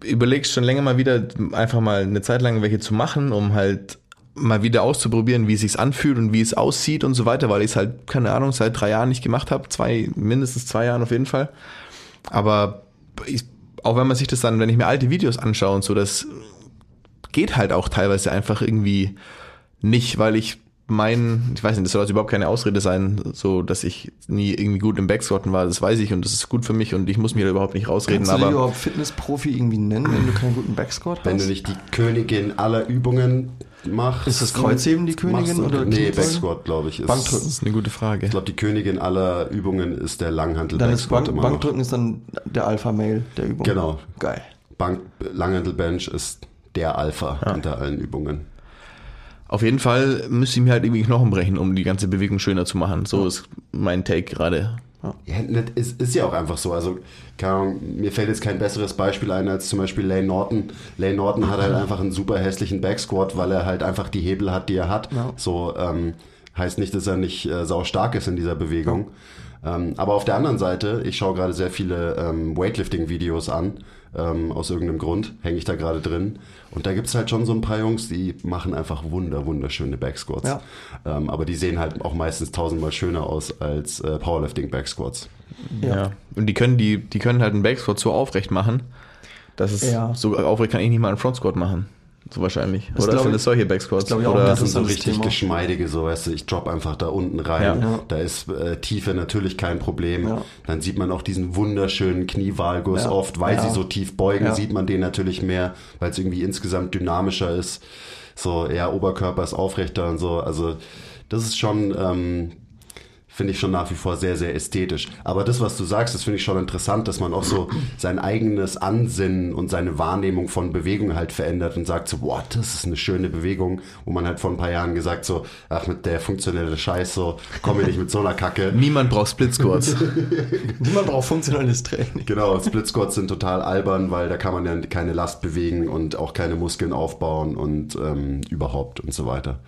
überlegst schon länger mal wieder, einfach mal eine Zeit lang welche zu machen, um halt mal wieder auszuprobieren, wie es sich anfühlt und wie es aussieht und so weiter, weil ich es halt, keine Ahnung, seit drei Jahren nicht gemacht habe. Zwei, mindestens zwei Jahren auf jeden Fall. Aber ich, auch wenn man sich das dann, wenn ich mir alte Videos anschaue und so, das geht halt auch teilweise einfach irgendwie nicht, weil ich mein, ich weiß nicht, das soll jetzt überhaupt keine Ausrede sein, so dass ich nie irgendwie gut im Backsquatten war, das weiß ich und das ist gut für mich und ich muss mir da überhaupt nicht rausreden. Kannst du dich aber überhaupt Fitnessprofi irgendwie nennen, wenn du keinen guten Backsquat hast? Wenn du nicht die Königin aller Übungen machst. Ist das Kreuzheben die Königin oder Nee? Backsquat, glaube ich. Ist, Bankdrücken. das ist eine gute Frage. Ich glaube, die Königin aller Übungen ist der Langhantel Dann ist Backsquat Bank, immer noch. Bankdrücken ist dann der Alpha-Mail der Übung. Genau. Geil. Bank, Langhantel Bench ist der Alpha unter allen Übungen. Auf jeden Fall müsste ich mir halt irgendwie Knochen brechen, um die ganze Bewegung schöner zu machen. So ist mein Take gerade. Ja, ist, ist ja auch einfach so. Also, keine Ahnung, mir fällt jetzt kein besseres Beispiel ein als zum Beispiel Lane Norton. Lane Norton hat halt einfach einen super hässlichen Backsquat, weil er halt einfach die Hebel hat, die er hat. Ja. So ähm, heißt nicht, dass er nicht äh, sau stark ist in dieser Bewegung. Ähm, aber auf der anderen Seite, ich schaue gerade sehr viele ähm, Weightlifting-Videos an. Ähm, aus irgendeinem Grund hänge ich da gerade drin. Und da gibt es halt schon so ein paar Jungs, die machen einfach wunder, wunderschöne Backsquats. Ja. Ähm, aber die sehen halt auch meistens tausendmal schöner aus als äh, Powerlifting-Backsquats. Ja. Und die können die, die können halt einen Backsquat so aufrecht machen, dass es Ja. so aufrecht kann ich nicht mal einen Frontsquat machen. So wahrscheinlich. Das Oder sind ich- es solche Backsquats? glaub ich auch Oder Das sind so richtig Thema. geschmeidige, so weißt du, ich drop einfach da unten rein. Ja. Da ist äh, Tiefe natürlich kein Problem. Ja. Dann sieht man auch diesen wunderschönen Knievalgus Ja. oft, weil Ja. sie so tief beugen, Ja. sieht man den natürlich mehr, weil es irgendwie insgesamt dynamischer ist. So, ja, Oberkörper ist aufrechter und so. Also, das ist schon, ähm, finde ich schon nach wie vor sehr, sehr ästhetisch. Aber das, was du sagst, das finde ich schon interessant, dass man auch so sein eigenes Ansinnen und seine Wahrnehmung von Bewegung halt verändert und sagt so, boah, das ist eine schöne Bewegung, wo man halt vor ein paar Jahren gesagt so, ach, mit der funktionelle Scheiß so, komm mir nicht mit so einer Kacke. Niemand braucht Split Squats. Niemand braucht funktionelles Training. Genau, Split Squats sind total albern, weil da kann man ja keine Last bewegen und auch keine Muskeln aufbauen und ähm, überhaupt und so weiter.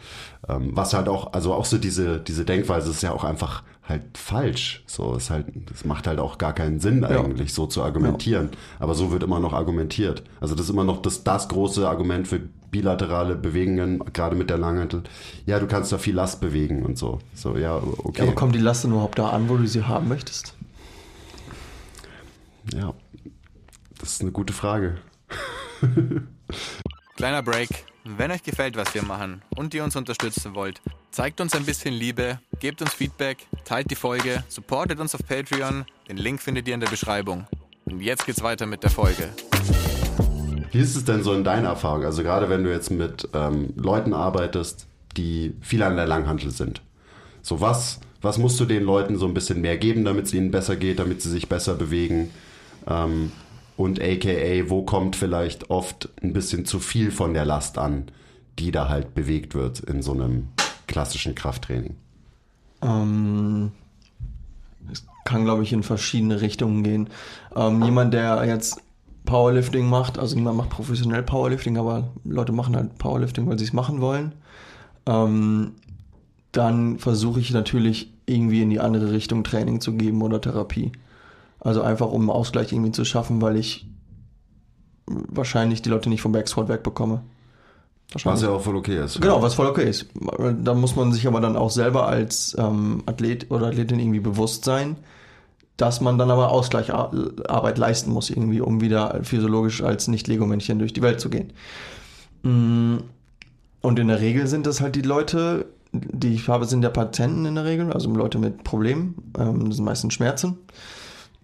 Ähm, was halt auch, also auch so diese, diese Denkweise ist ja auch einfach halt falsch. So ist halt, das macht halt auch gar keinen Sinn eigentlich, so zu argumentieren. Aber so wird immer noch argumentiert. Also das ist immer noch das, das große Argument für bilaterale Bewegungen, gerade mit der Langhantel. Ja, du kannst da viel Last bewegen und so. So, ja, okay. Aber kommt die Last denn überhaupt da an, wo du sie haben möchtest? Ja, das ist eine gute Frage. Kleiner Break. Wenn euch gefällt, was wir machen und ihr uns unterstützen wollt, zeigt uns ein bisschen Liebe, gebt uns Feedback, teilt die Folge, supportet uns auf Patreon. Den Link findet ihr in der Beschreibung. Und jetzt geht's weiter mit der Folge. Wie ist es denn so in deiner Erfahrung? Also gerade wenn du jetzt mit ähm, Leuten arbeitest, die viel an der Langhantel sind. So was, was musst du den Leuten so ein bisschen mehr geben, damit es ihnen besser geht, damit sie sich besser bewegen? Ähm, und aka, wo kommt vielleicht oft ein bisschen zu viel von der Last an, die da halt bewegt wird in so einem klassischen Krafttraining? Ähm, es kann, glaube ich, in verschiedene Richtungen gehen. Ähm, jemand, der jetzt Powerlifting macht, also niemand macht professionell Powerlifting, aber Leute machen halt Powerlifting, weil sie es machen wollen. Ähm, dann versuche ich natürlich irgendwie in die andere Richtung Training zu geben oder Therapie. Also einfach um einen Ausgleich irgendwie zu schaffen, weil ich wahrscheinlich die Leute nicht vom Backsquat wegbekomme. Was ja auch voll okay ist. Genau, was voll okay ist. Da muss man sich aber dann auch selber als ähm, Athlet oder Athletin irgendwie bewusst sein, dass man dann aber Ausgleicharbeit leisten muss, irgendwie, um wieder physiologisch als Nicht-Lego-Männchen durch die Welt zu gehen. Mm, Und in der Regel sind das halt die Leute, die ich habe, sind ja Patienten in der Regel, also Leute mit Problemen, ähm, das sind meistens Schmerzen.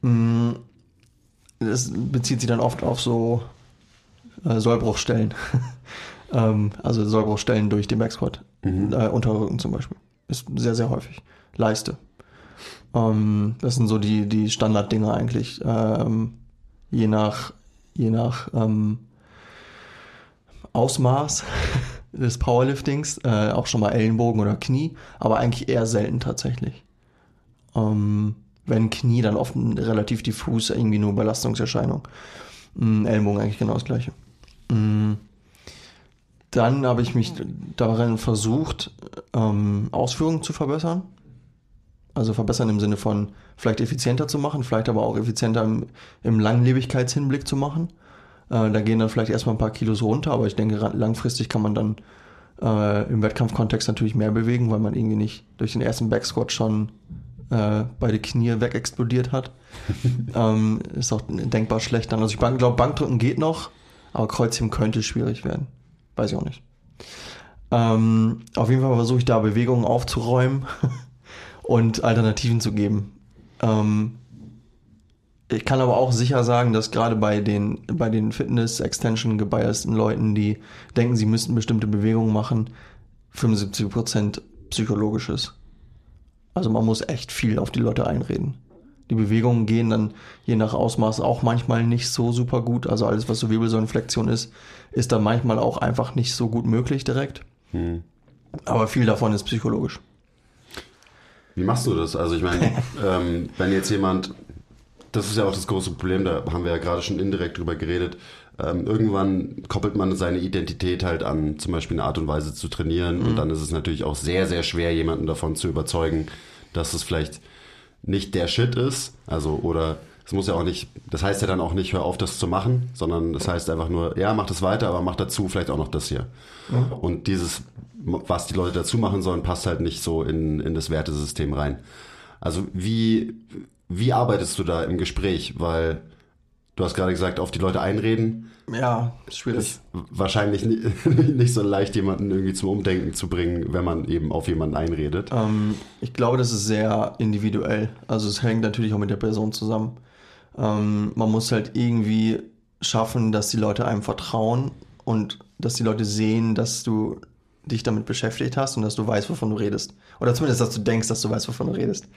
Mm, Das bezieht sich dann oft auf so äh, Sollbruchstellen. ähm, also Sollbruchstellen durch den Backsquat. Äh, Unterrücken zum Beispiel. Ist sehr, sehr häufig. Leiste. Ähm, das sind so die, die Standarddinger eigentlich. Ähm, je nach, je nach ähm, Ausmaß des Powerliftings, äh, auch schon mal Ellenbogen oder Knie, aber eigentlich eher selten tatsächlich. Ähm, wenn Knie, dann oft relativ diffus, irgendwie nur Belastungserscheinung. Mm, Ellenbogen eigentlich genau das gleiche. Mm. Dann habe ich mich darin versucht, ähm, Ausführungen zu verbessern. Also verbessern im Sinne von vielleicht effizienter zu machen, vielleicht aber auch effizienter im, im Langlebigkeitshinblick zu machen. Äh, da gehen dann vielleicht erstmal ein paar Kilos runter, aber ich denke, langfristig kann man dann äh, im Wettkampfkontext natürlich mehr bewegen, weil man irgendwie nicht durch den ersten Backsquat schon äh, beide Knie wegexplodiert hat. ähm, ist auch denkbar schlecht dann. Also ich glaube, Bankdrücken geht noch, aber Kreuzheben könnte schwierig werden. Weiß ich auch nicht. Ähm, auf jeden Fall versuche ich da Bewegungen aufzuräumen und Alternativen zu geben. Ähm, ich kann aber auch sicher sagen, dass gerade bei den, bei den Fitness-Extension gebiasten Leuten, die denken, sie müssten bestimmte Bewegungen machen, 75% psychologisch ist. Also man muss echt viel auf die Leute einreden. Die Bewegungen gehen dann je nach Ausmaß auch manchmal nicht so super gut. Also alles, was so Wirbelsäulenflexion ist, ist dann manchmal auch einfach nicht so gut möglich direkt. Aber viel davon ist psychologisch. Wie machst du das? Also ich meine, ähm, wenn jetzt jemand, das ist ja auch das große Problem, da haben wir ja gerade schon indirekt drüber geredet, ähm, irgendwann koppelt man seine Identität halt an zum Beispiel eine Art und Weise zu trainieren und dann ist es natürlich auch sehr, sehr schwer, jemanden davon zu überzeugen, dass es vielleicht nicht der Shit ist, also oder es muss ja auch nicht, das heißt ja dann auch nicht, hör auf, das zu machen, sondern das heißt einfach nur, ja, mach das weiter, aber mach dazu vielleicht auch noch das hier. Und dieses, was die Leute dazu machen sollen, passt halt nicht so in, in das Wertesystem rein. Also wie, wie arbeitest du da im Gespräch? Weil du hast gerade gesagt, auf die Leute einreden. Ja, ist schwierig. Ist wahrscheinlich ni- nicht so leicht, jemanden irgendwie zum Umdenken zu bringen, wenn man eben auf jemanden einredet. Ähm, ich glaube, das ist sehr individuell. Also es hängt natürlich auch mit der Person zusammen. Ähm, man muss halt irgendwie schaffen, dass die Leute einem vertrauen und dass die Leute sehen, dass du dich damit beschäftigt hast und dass du weißt, wovon du redest. Oder zumindest, dass du denkst, dass du weißt, wovon du redest.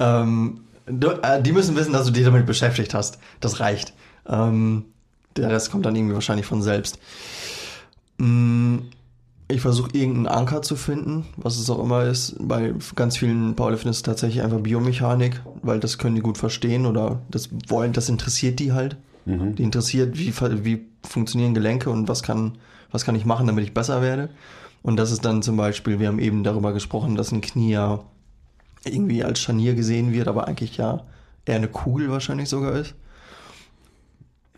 ähm, du, äh, die müssen wissen, dass du dich damit beschäftigt hast. Das reicht. Ähm, der Rest kommt dann irgendwie wahrscheinlich von selbst. Mm, ich versuche irgendeinen Anker zu finden, was es auch immer ist. Bei ganz vielen Powerlifting ist es tatsächlich einfach Biomechanik, weil das können die gut verstehen oder das wollen, das interessiert die halt. Die interessiert, wie, wie funktionieren Gelenke und was kann, was kann ich machen, damit ich besser werde. Und das ist dann zum Beispiel, wir haben eben darüber gesprochen, dass ein Knie ja irgendwie als Scharnier gesehen wird, aber eigentlich ja eher eine Kugel wahrscheinlich sogar ist.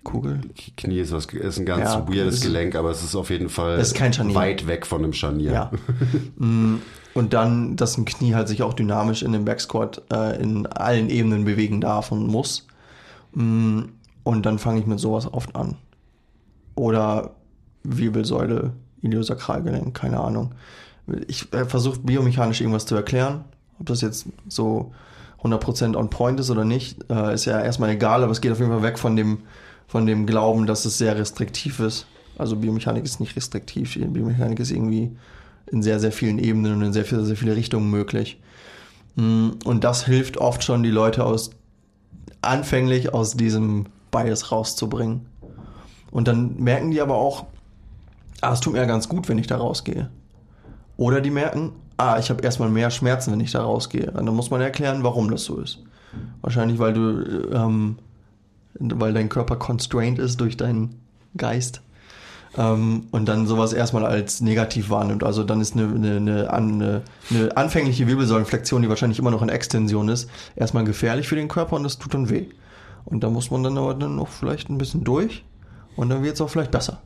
Kugel? Knie ist, was, ist ein ganz Ja, weirdes Gelenk, aber es ist auf jeden Fall weit weg von einem Scharnier. Ja. Mm, und dann, dass ein Knie halt sich auch dynamisch in dem Backsquat äh, in allen Ebenen bewegen darf und muss. Mm, Und dann fange ich mit sowas oft an. Oder Wirbelsäule, Iliosakralgelenk, keine Ahnung. Ich äh, versuche biomechanisch irgendwas zu erklären. Ob das jetzt so 100% on point ist oder nicht, äh, ist ja erstmal egal, aber es geht auf jeden Fall weg von dem, von dem Glauben, dass es sehr restriktiv ist. Also Biomechanik ist nicht restriktiv. Biomechanik ist irgendwie in sehr, sehr vielen Ebenen und in sehr, sehr, sehr viele Richtungen möglich. Mm, Und das hilft oft schon, die Leute aus anfänglich aus diesem Bias rauszubringen. Und dann merken die aber auch, ah, es tut mir ja ganz gut, wenn ich da rausgehe. Oder die merken, ah, ich habe erstmal mehr Schmerzen, wenn ich da rausgehe. Und dann muss man erklären, warum das so ist. Wahrscheinlich, weil du, ähm, weil dein Körper constrained ist durch deinen Geist. Ähm, und dann sowas erstmal als negativ wahrnimmt. Also dann ist eine, eine, eine, eine, anfängliche Wirbelsäulenflexion, die wahrscheinlich immer noch in Extension ist, erstmal gefährlich für den Körper und das tut dann weh. Und da muss man dann aber dann noch vielleicht ein bisschen durch und dann wird es auch vielleicht besser.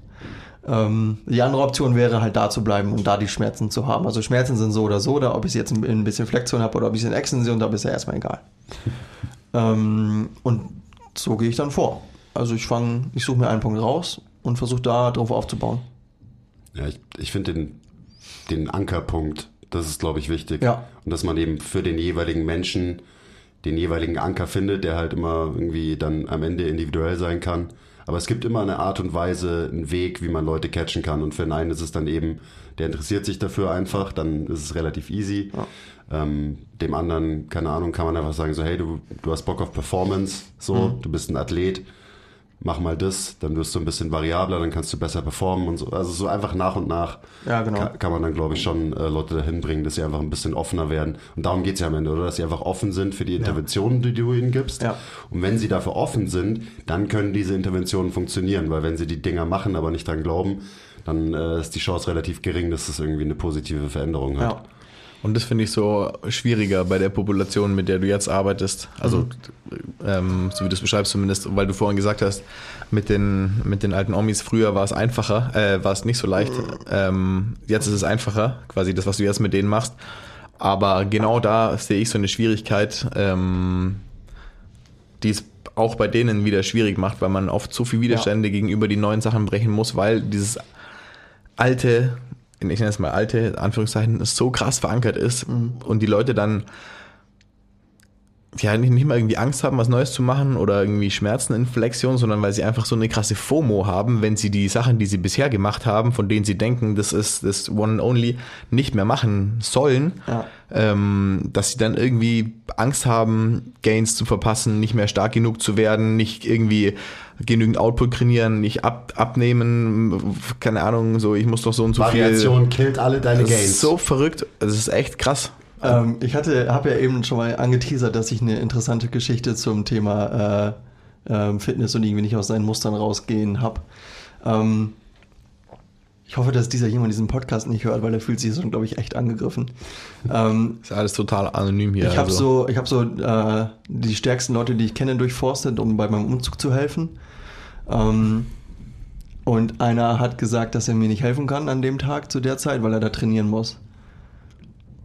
Ähm, die andere Option wäre halt da zu bleiben und da die Schmerzen zu haben. Also Schmerzen sind so oder so, da ob ich jetzt ein, ein bisschen Flexion habe oder ob ich es in Extension habe, ist ja erstmal egal. ähm, und so gehe ich dann vor. Also ich fange, ich suche mir einen Punkt raus und versuche da drauf aufzubauen. Ja, ich, ich finde den, den Ankerpunkt, das ist, glaube ich, wichtig. Ja. Und dass man eben für den jeweiligen Menschen den jeweiligen Anker findet, der halt immer irgendwie dann am Ende individuell sein kann. Aber es gibt immer eine Art und Weise, einen Weg, wie man Leute catchen kann. Und für den einen ist es dann eben, der interessiert sich dafür einfach, dann ist es relativ easy. Ähm, dem anderen, keine Ahnung, kann man einfach sagen, so, hey, du, du hast Bock auf Performance, so, du bist ein Athlet, mach mal das, dann wirst du ein bisschen variabler, dann kannst du besser performen und so. Also so einfach nach und nach Ja, genau. kann, kann man dann, glaube ich, schon äh, Leute dahin bringen, dass sie einfach ein bisschen offener werden. Und darum geht's ja am Ende, oder? Dass sie einfach offen sind für die Interventionen, die du ihnen gibst. Ja. Und wenn sie dafür offen sind, dann können diese Interventionen funktionieren, weil wenn sie die Dinger machen, aber nicht dran glauben, dann äh, ist die Chance relativ gering, dass es irgendwie eine positive Veränderung hat. Ja. Und das finde ich so schwieriger bei der Population, mit der du jetzt arbeitest. Also, ähm, so wie du es beschreibst zumindest, weil du vorhin gesagt hast, mit den, mit den alten Omis früher war es einfacher, äh, war es nicht so leicht. Ähm, jetzt ist es einfacher, quasi das, was du jetzt mit denen machst. Aber genau da sehe ich so eine Schwierigkeit, ähm, die es auch bei denen wieder schwierig macht, weil man oft so viel Widerstände gegenüber die neuen Sachen brechen muss, weil dieses alte, ich nenne es mal alte, Anführungszeichen, so krass verankert ist und die Leute dann ja nicht, nicht mal irgendwie Angst haben, was Neues zu machen oder irgendwie Schmerzen in Flexion, sondern weil sie einfach so eine krasse FOMO haben, wenn sie die Sachen, die sie bisher gemacht haben, von denen sie denken, das ist das One and Only, nicht mehr machen sollen, Ja. ähm, dass sie dann irgendwie Angst haben, Gains zu verpassen, nicht mehr stark genug zu werden, nicht irgendwie genügend Output trainieren, nicht ab, abnehmen, keine Ahnung, so ich muss doch so und so viel. Variation killt alle deine Das Gains. ist so verrückt, das ist echt krass. Ähm, ich hatte, habe ja eben schon mal angeteasert, dass ich eine interessante Geschichte zum Thema äh, ähm, Fitness und irgendwie nicht aus seinen Mustern rausgehen habe. Ähm, ich hoffe, dass dieser jemand diesen Podcast nicht hört, weil er fühlt sich so, glaube ich, echt angegriffen. Ähm, Ist alles total anonym hier. ich habe also. so, ich habe so äh, die stärksten Leute, die ich kenne, durchforstet, um bei meinem Umzug zu helfen. Ähm, und einer hat gesagt, dass er mir nicht helfen kann an dem Tag zu der Zeit, weil er da trainieren muss.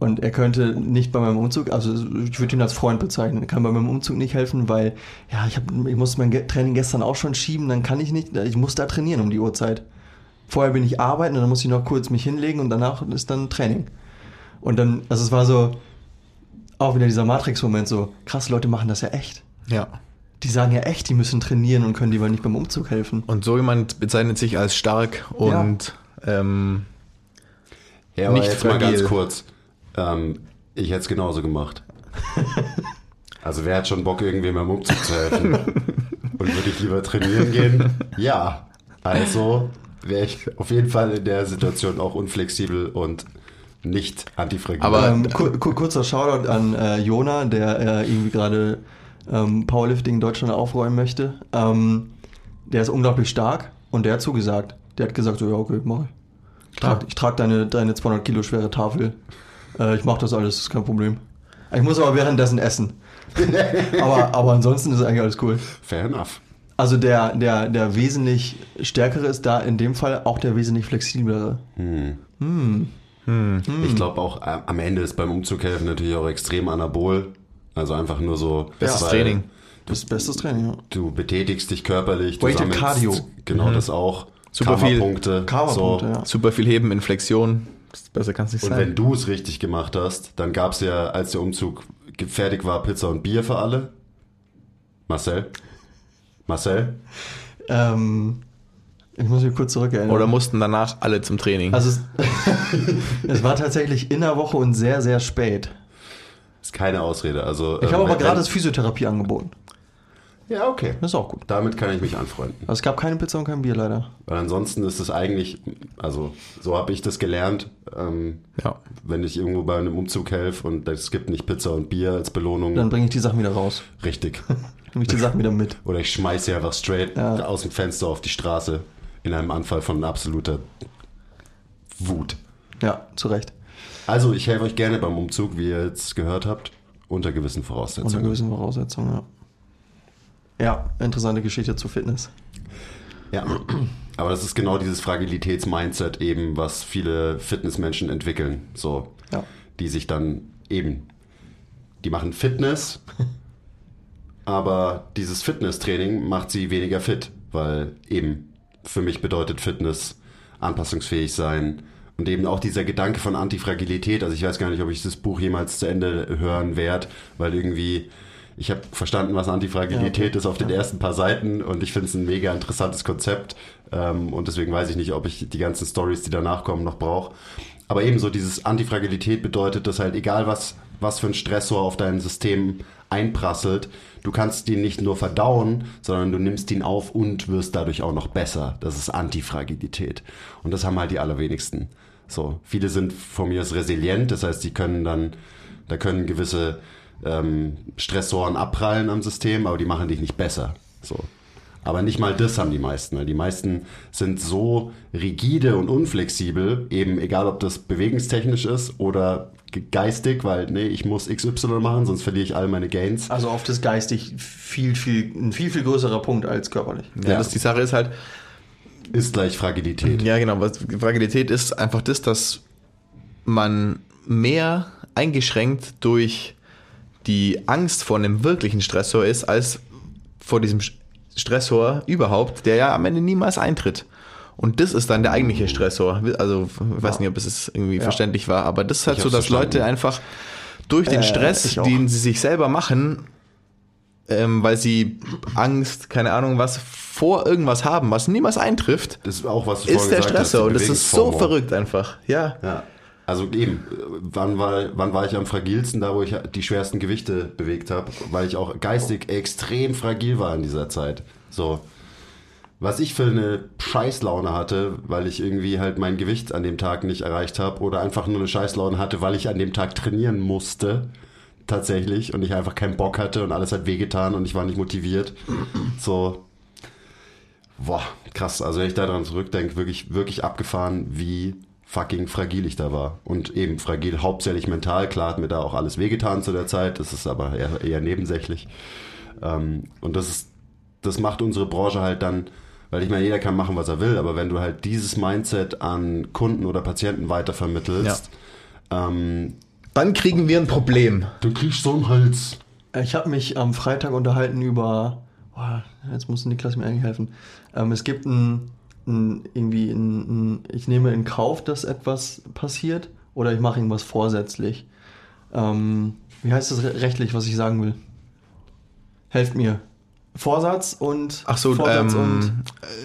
Und er könnte nicht bei meinem Umzug, also ich würde ihn als Freund bezeichnen, er kann bei meinem Umzug nicht helfen, weil ja, ich, hab, ich musste mein Ge- Training gestern auch schon schieben, dann kann ich nicht, ich muss da trainieren um die Uhrzeit. Vorher bin ich arbeiten und dann muss ich noch kurz mich hinlegen und danach ist dann Training. Und dann, also es war so, auch wieder dieser Matrix-Moment so, krass, Leute machen das ja echt. Ja. Die sagen ja echt, die müssen trainieren und können lieber nicht beim Umzug helfen. Und so jemand bezeichnet sich als stark und ähm, Ja, aber Nicht jetzt mal ganz kurz. Ähm, ich hätte es genauso gemacht. Also wer hat schon Bock, irgendwem beim Umzug zu helfen? Und würde ich lieber trainieren gehen? Ja. Also wäre ich auf jeden Fall in der Situation auch unflexibel und nicht antifragil. Aber- Ähm, kur kur kurzer Shoutout an äh, Jona, der äh, irgendwie gerade ähm, Powerlifting in Deutschland aufräumen möchte. Ähm, der ist unglaublich stark und der hat zugesagt. Der hat gesagt so, ja okay, mach ich. Ich Klar. trage trag deine, deine 200 Kilo schwere Tafel. Äh, ich mach das alles, ist kein Problem. Ich muss aber währenddessen essen. aber, aber ansonsten ist eigentlich alles cool. Fair enough. Also der, der, der wesentlich stärkere ist da in dem Fall auch der wesentlich flexiblere. Ich glaube auch äh, am Ende ist beim Umzug helfen natürlich auch extrem anabol. Also einfach nur so. Bestes weil Training. Das bestes Training, ja. Du betätigst dich körperlich. Du Weighted sammelst Cardio. Genau das auch. Super viel. Karma-Punkte. Karma-Punkte, so. ja. super viel Heben in Flexion. Besser kann es nicht Und sein. wenn du es richtig gemacht hast, dann gab es ja, als der Umzug fertig war, Pizza und Bier für alle. Marcel? Marcel? Ähm, ich muss mich kurz zurückerinnern. Oder mussten danach alle zum Training. Also es, es war tatsächlich in der Woche und sehr, sehr spät. Ist keine Ausrede. Also, Ich ähm, habe aber wenn- gratis Physiotherapie angeboten. Ja, okay. Das ist auch gut. Damit kann ich mich anfreunden. Also es gab keine Pizza und kein Bier leider. Weil ansonsten ist es eigentlich, also so habe ich das gelernt, ähm, ja. wenn ich irgendwo bei einem Umzug helfe und es gibt nicht Pizza und Bier als Belohnung. Dann bringe ich die Sachen wieder raus. richtig. Nehme ich die Sachen wieder mit. Oder ich schmeiße sie einfach straight Ja. aus dem Fenster auf die Straße in einem Anfall von absoluter Wut. Ja, zu Recht. Also ich helfe euch gerne beim Umzug, wie ihr jetzt gehört habt, unter gewissen Unter Voraussetzungen. gewissen Voraussetzungen, ja. Ja, interessante Geschichte zu Fitness. Ja, aber das ist genau dieses Fragilitäts-Mindset eben, was viele Fitnessmenschen entwickeln. So, Ja. die sich dann eben, die machen Fitness, aber dieses Fitnesstraining macht sie weniger fit, weil eben für mich bedeutet Fitness anpassungsfähig sein und eben auch dieser Gedanke von Antifragilität. Also ich weiß gar nicht, ob ich das Buch jemals zu Ende hören werde, weil irgendwie ich habe verstanden, was Antifragilität ist auf den ersten paar Seiten und ich finde es ein mega interessantes Konzept ähm, und deswegen weiß ich nicht, ob ich die ganzen Stories, die danach kommen, noch brauche. Aber ebenso dieses Antifragilität bedeutet, dass halt egal was, was für ein Stressor auf dein System einprasselt, du kannst ihn nicht nur verdauen, sondern du nimmst ihn auf und wirst dadurch auch noch besser. Das ist Antifragilität. Und das haben halt die allerwenigsten. So, viele sind von mir aus resilient, das heißt, die können dann, da können gewisse ähm, Stressoren abprallen am System, aber die machen dich nicht besser. So. Aber nicht mal das haben die meisten. ne? Die meisten sind so rigide und unflexibel, eben egal ob das bewegungstechnisch ist oder ge- geistig, weil nee, ich muss XY machen, sonst verliere ich all meine Gains. Also oft ist geistig viel, viel, ein viel, viel größerer Punkt als körperlich. Ja, Das, die Sache ist halt, Ist gleich Fragilität. ja genau, Fragilität ist einfach das, dass man mehr eingeschränkt durch die Angst vor einem wirklichen Stressor ist, als vor diesem Stressor überhaupt, der ja am Ende niemals eintritt. Und das ist dann der eigentliche Stressor. Also, ich weiß nicht, ob es irgendwie verständlich war, aber das ist halt Ich so, dass verstanden. Leute einfach durch den Äh, Stress, den sie sich selber machen, ähm, weil sie Angst, keine Ahnung was, vor irgendwas haben, was niemals eintrifft, Das ist auch, was ist der hast, Stressor. die Und das ist so verrückt einfach. Ja. Ja. Also eben, wann war, wann war ich am fragilsten? Da, wo ich die schwersten Gewichte bewegt habe, weil ich auch geistig extrem fragil war in dieser Zeit. So. Was ich für eine Scheißlaune hatte, weil ich irgendwie halt mein Gewicht an dem Tag nicht erreicht habe oder einfach nur eine Scheißlaune hatte, weil ich an dem Tag trainieren musste. Tatsächlich. Und ich einfach keinen Bock hatte und alles hat wehgetan und ich war nicht motiviert. So. Boah, krass. Also wenn ich daran zurückdenke, wirklich, wirklich abgefahren, wie fucking fragil ich da war. Und eben fragil hauptsächlich mental. Klar hat mir da auch alles wehgetan zu der Zeit. Das ist aber eher, eher nebensächlich. Ähm, und das ist, das macht unsere Branche halt dann, weil ich meine, jeder kann machen, was er will, aber wenn du halt dieses Mindset an Kunden oder Patienten weitervermittelst, ähm, Dann kriegen wir ein Problem. du kriegst so einen Hals. Ich habe mich am Freitag unterhalten über. Boah, jetzt muss Niklas mir eigentlich helfen. Ähm, es gibt ein, ein irgendwie ein, ein, ich nehme in Kauf, dass etwas passiert oder ich mache irgendwas vorsätzlich. Ähm, wie heißt das re- rechtlich, was ich sagen will? Helft mir. Vorsatz und Ach so, Vorsatz ähm,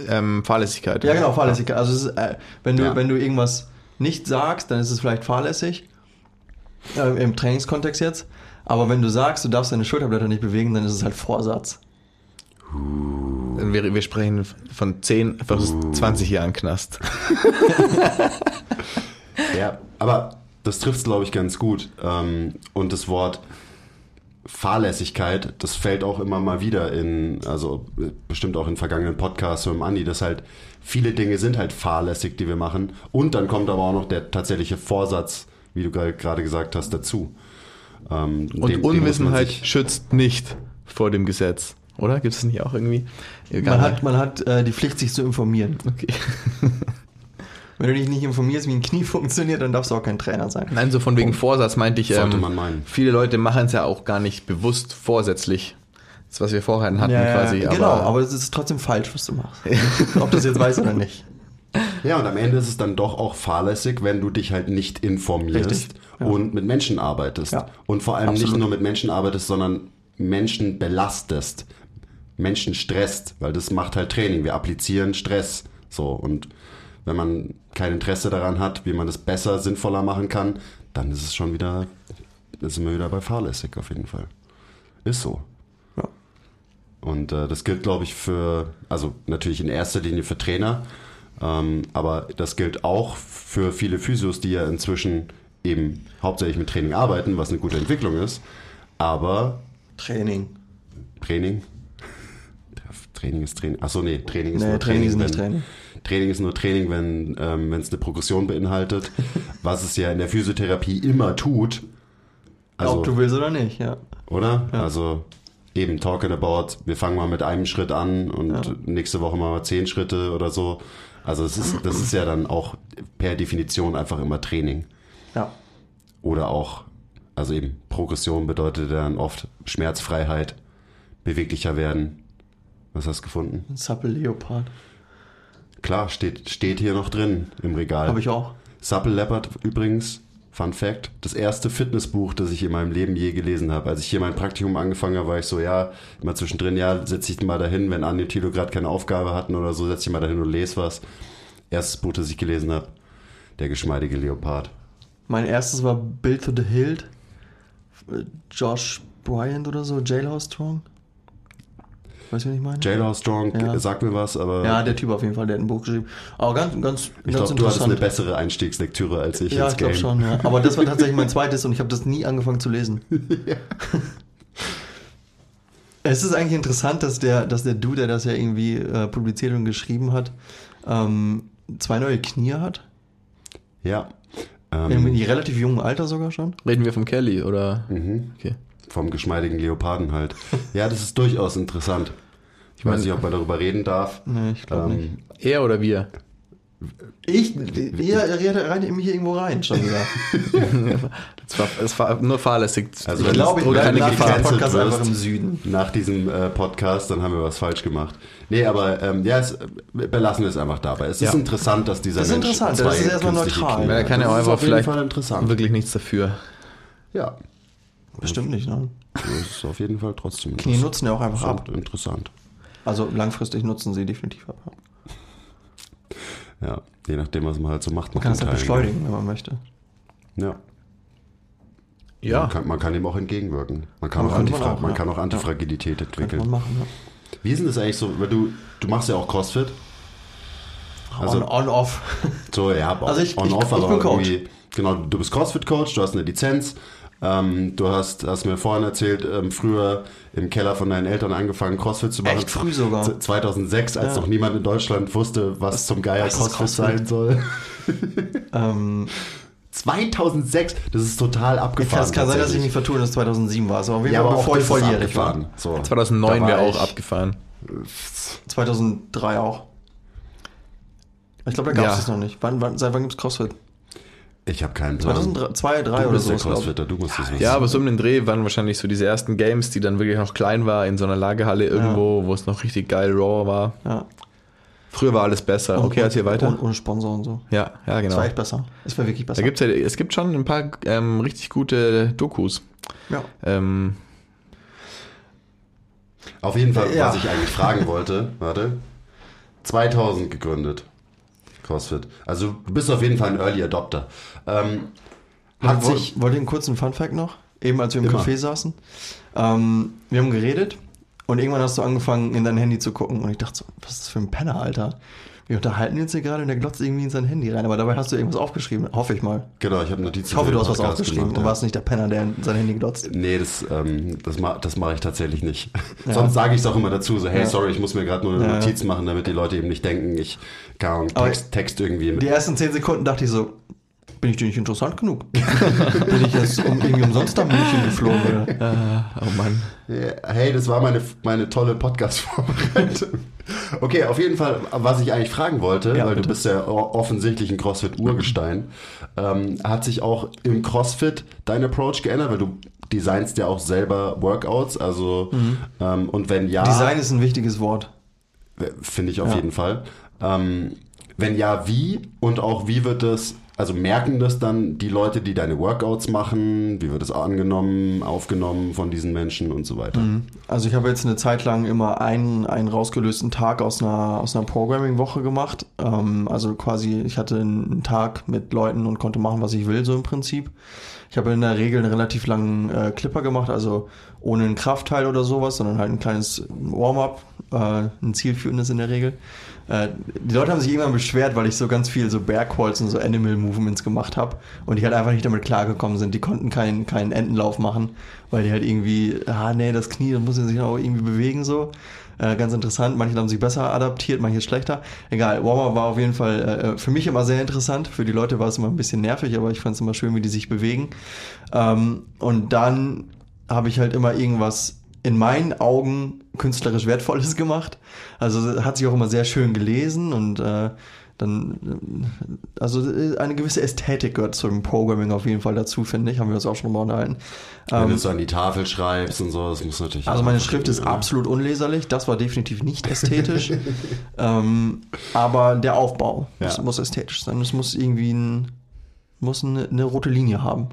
ähm, Fahrlässigkeit. ja, genau, Fahrlässigkeit. Also ist, äh, wenn du Ja. wenn du irgendwas nicht sagst, dann ist es vielleicht fahrlässig äh, im Trainingskontext jetzt. Aber wenn du sagst, du darfst deine Schulterblätter nicht bewegen, dann ist es halt Vorsatz. Wir, wir sprechen von 10 versus 20 Jahren Knast. Ja, aber das trifft es, glaube ich, ganz gut. Ähm, und das Wort Fahrlässigkeit, das fällt auch immer mal wieder in, also äh, bestimmt auch in vergangenen Podcasts mit dem Andi, dass halt viele Dinge sind halt fahrlässig, die wir machen. Und dann kommt aber auch noch der tatsächliche Vorsatz, wie du gerade gesagt hast, dazu. Ähm, dem- Und dem Unwissenheit sich- schützt nicht vor dem Gesetz. Oder? Gibt es nicht auch irgendwie? Egal. Man hat, man hat äh, die Pflicht, sich zu informieren. okay. Wenn du dich nicht informierst, wie ein Knie funktioniert, dann darfst du auch kein Trainer sein. Nein, so von wegen Vorsatz meinte ich, Sollte ähm, man meinen. viele Leute machen es ja auch gar nicht bewusst vorsätzlich. Das, was wir vorher hatten quasi. genau, aber es ist trotzdem falsch, was du machst. Ob du das jetzt weißt oder nicht. Ja, und am Ende ist es dann doch auch fahrlässig, wenn du dich halt nicht informierst ja. und mit Menschen arbeitest. Ja. Und vor allem Absolut. nicht nur mit Menschen arbeitest, sondern Menschen belastest. Menschen stresst, weil das macht halt Training. Wir applizieren Stress. So, und wenn man kein Interesse daran hat, wie man das besser, sinnvoller machen kann, dann ist es schon wieder, sind wir wieder bei fahrlässig auf jeden Fall. Ist so. Ja. Und äh, das gilt, glaube ich, für, also natürlich in erster Linie für Trainer, ähm, aber das gilt auch für viele Physios, die ja inzwischen eben hauptsächlich mit Training arbeiten, was eine gute Entwicklung ist. Aber Training. Training, Training ist Training. Achso, nee, Training ist Nee, nur Training Training. ist wenn, Training. Training ist nur Training, wenn ähm, wenn es eine Progression beinhaltet, was es ja in der Physiotherapie immer tut. Also, Ob du willst oder nicht, ja. oder? Also eben talking about, wir fangen mal mit einem Schritt an und Ja. nächste Woche machen wir zehn Schritte oder so. Also es ist, das ist ja dann auch per Definition einfach immer Training. Ja. Oder auch, also eben Progression bedeutet dann oft Schmerzfreiheit, beweglicher werden. Was hast du gefunden? Ein Supple Leopard. Klar, steht, steht hier noch drin im Regal. Habe ich auch. Supple Leopard übrigens, Fun Fact, das erste Fitnessbuch, das ich in meinem Leben je gelesen habe. Als ich hier mein Praktikum angefangen habe, war ich so, ja, immer zwischendrin, ja, setze ich mal dahin, wenn Andi und Tilo gerade keine Aufgabe hatten oder so, setze ich mal dahin und lese was. Erstes Buch, das ich gelesen habe, Der geschmeidige Leopard. Mein erstes war Build to the Hilt. Josh Bryant oder so, Jailhouse Strong. Weißt du, was ich meine? Jailhouse Strong, Ja. sagt mir was, aber ja, der Typ auf jeden Fall, der hat ein Buch geschrieben. Aber ganz, ganz, ich ganz glaube, du hattest eine bessere Einstiegslektüre als ich ja, ins ich glaube schon, ja. Aber das war tatsächlich mein zweites und ich habe das nie angefangen zu lesen. Es ist eigentlich interessant, dass der, dass der Dude, der das ja irgendwie äh, publiziert und geschrieben hat, ähm, zwei neue Knie hat. Ja. In Ähm, einem relativ jungen Alter sogar schon. Reden wir vom Kelly oder? mhm. Okay. Vom geschmeidigen Leoparden halt. Ja, das ist durchaus interessant. Ich weiß nicht, ob man darüber reden darf. Nee, ich glaube nicht. Ähm, Er oder wir? Ich, ihr redet rein mich hier irgendwo rein schon wieder. Es war, es war nur fahrlässig. Also Ich glaube, ich bleibe nach diesem Podcast wirst, einfach im Süden. nach diesem äh, Podcast, dann haben wir was falsch gemacht. Nee, aber ähm, ja, es, belassen wir es einfach dabei. Es ist Ja. interessant, dass dieser Das ist Mensch interessant, zwei das ist erstmal neutral. Er kann ja Das auch ist einfach auf jeden vielleicht Fall interessant. wirklich nichts dafür. Ja, Bestimmt nicht, ne? das ist auf jeden Fall trotzdem Knie nutzen ja auch einfach ab. interessant. interessant. Also langfristig nutzen sie definitiv ab. Ja, je nachdem, was man halt so macht. Man kann es halt beschleunigen, wenn man möchte. Ja. Ja. Man kann, man kann ihm auch entgegenwirken. Man kann, Aber auch, man Antifra auch, man ja. kann auch Antifragilität Könnte entwickeln. man machen, ja. Wie ist denn das eigentlich so? Weil du, du machst ja auch CrossFit. Also- on, on, off. So, ja, Also ich- ich- on-off, ich aber bin Coach. irgendwie- Genau, du bist CrossFit-Coach, du hast eine Lizenz. Ähm, du hast, hast mir vorhin erzählt, ähm, früher im Keller von deinen Eltern angefangen, CrossFit zu machen. Echt früh sogar. Z- 2006, als Ja. noch niemand in Deutschland wusste, was, zum Geier was CrossFit, CrossFit? sein soll. ähm, 2006, das ist total abgefahren. das kann sein, dass ich mich vertue, dass es 2007 war. Also auf jeden ja, Fall aber bevor auch ich das volljährig war. So. 2009 Da wäre war auch abgefahren. 2003 auch. Ich glaube, da gab es Ja. es noch nicht. Wann, wann, seit wann gibt es CrossFit? Ich habe keinen Plan. 2002, 2003 du oder so. der. Crossfitter, du musst es wissen. Ja, aber so um den Dreh waren wahrscheinlich so diese ersten Games, die dann wirklich noch klein war, in so einer Lagerhalle irgendwo, wo es noch richtig geil raw war. Ja. Früher war alles besser. Okay, erzähl weiter. Ohne, ohne Sponsor und so. Ja, ja, Das genau. war echt besser. Es war wirklich besser. Da gibt's ja, es gibt schon ein paar ähm, richtig gute Dokus. ja. Ähm, Auf jeden Fall, Ja. was ich eigentlich fragen wollte, warte, 2000 gegründet, CrossFit. Also du bist auf jeden Fall ein Early Adopter. Ähm, hat Woll- sich, Wollt ihr einen kurzen Funfact noch? Eben als wir im Immer. Café saßen. Ähm, wir haben geredet und irgendwann hast du angefangen, in dein Handy zu gucken. Und ich dachte so, was ist das für ein Penner, Alter? Wir unterhalten uns hier gerade und der glotzt irgendwie in sein Handy rein. Aber dabei hast du irgendwas aufgeschrieben. Hoffe ich mal. genau, ich habe Notizen Ich hoffe, du hast was aufgeschrieben gemacht, und ja. warst nicht der Penner, der in sein Handy glotzt. Nee, das, ähm, das, ma das mache ich tatsächlich nicht. Ja. Sonst sage ich es auch immer dazu, so hey, Ja. sorry, ich muss mir gerade nur eine. Notiz machen, damit die Leute eben nicht denken, ich kann Text, Text irgendwie mit. Die ersten 10 Sekunden dachte ich so, bin ich dir nicht interessant genug? bin ich jetzt um, irgendwie umsonst nach München geflogen? Oder? oh Mann. Hey, das war meine, meine tolle Podcast-Vorbereitung. Okay, auf jeden Fall, was ich eigentlich fragen wollte, Ja, weil bitte. du bist ja offensichtlich ein CrossFit-Urgestein, ähm, hat sich auch im CrossFit dein Approach geändert, weil du designst ja auch selber Workouts, also ähm, und wenn ja, Mhm. Design ist ein wichtiges Wort. finde ich auf Ja. jeden Fall. Ähm, wenn ja, wie und auch wie wird das, also merken das dann die Leute, die deine Workouts machen, wie wird es angenommen, aufgenommen von diesen Menschen und so weiter. Also ich habe jetzt eine Zeit lang immer einen, einen rausgelösten Tag aus einer, aus einer Programming-Woche gemacht. Ähm, also quasi, ich hatte einen Tag mit Leuten und konnte machen, was ich will, so im Prinzip. Ich habe in der Regel einen relativ langen äh, Clipper gemacht, also ohne einen Kraftteil oder sowas, sondern halt ein kleines Warm-up, äh, ein zielführendes in der Regel. Äh, die Leute haben sich irgendwann beschwert, weil ich so ganz viel so Bergholz und so Animal Movements gemacht habe und die halt einfach nicht damit klargekommen sind. Die konnten keinen keinen Entenlauf machen, weil die halt irgendwie, ah nee, das Knie, das muss sich auch irgendwie bewegen so. Äh, ganz interessant. Manche haben sich besser adaptiert, manche schlechter. Egal, Warm-up war auf jeden Fall äh, für mich immer sehr interessant. Für die Leute war es immer ein bisschen nervig, aber ich fand es immer schön, wie die sich bewegen. Ähm, und dann habe ich halt immer irgendwas in meinen Augen künstlerisch Wertvolles gemacht. Also hat sich auch immer sehr schön gelesen und äh, dann, äh, also äh, eine gewisse Ästhetik gehört zum Programming auf jeden Fall dazu, finde ich. Haben wir uns auch schon mal unterhalten. Wenn Ähm, du so an die Tafel schreibst und so, das muss natürlich. also meine Schrift ist ja. absolut unleserlich. Das war definitiv nicht ästhetisch. ähm, aber der Aufbau muss, Ja. muss ästhetisch sein. Es muss irgendwie ein, muss eine, eine rote Linie haben.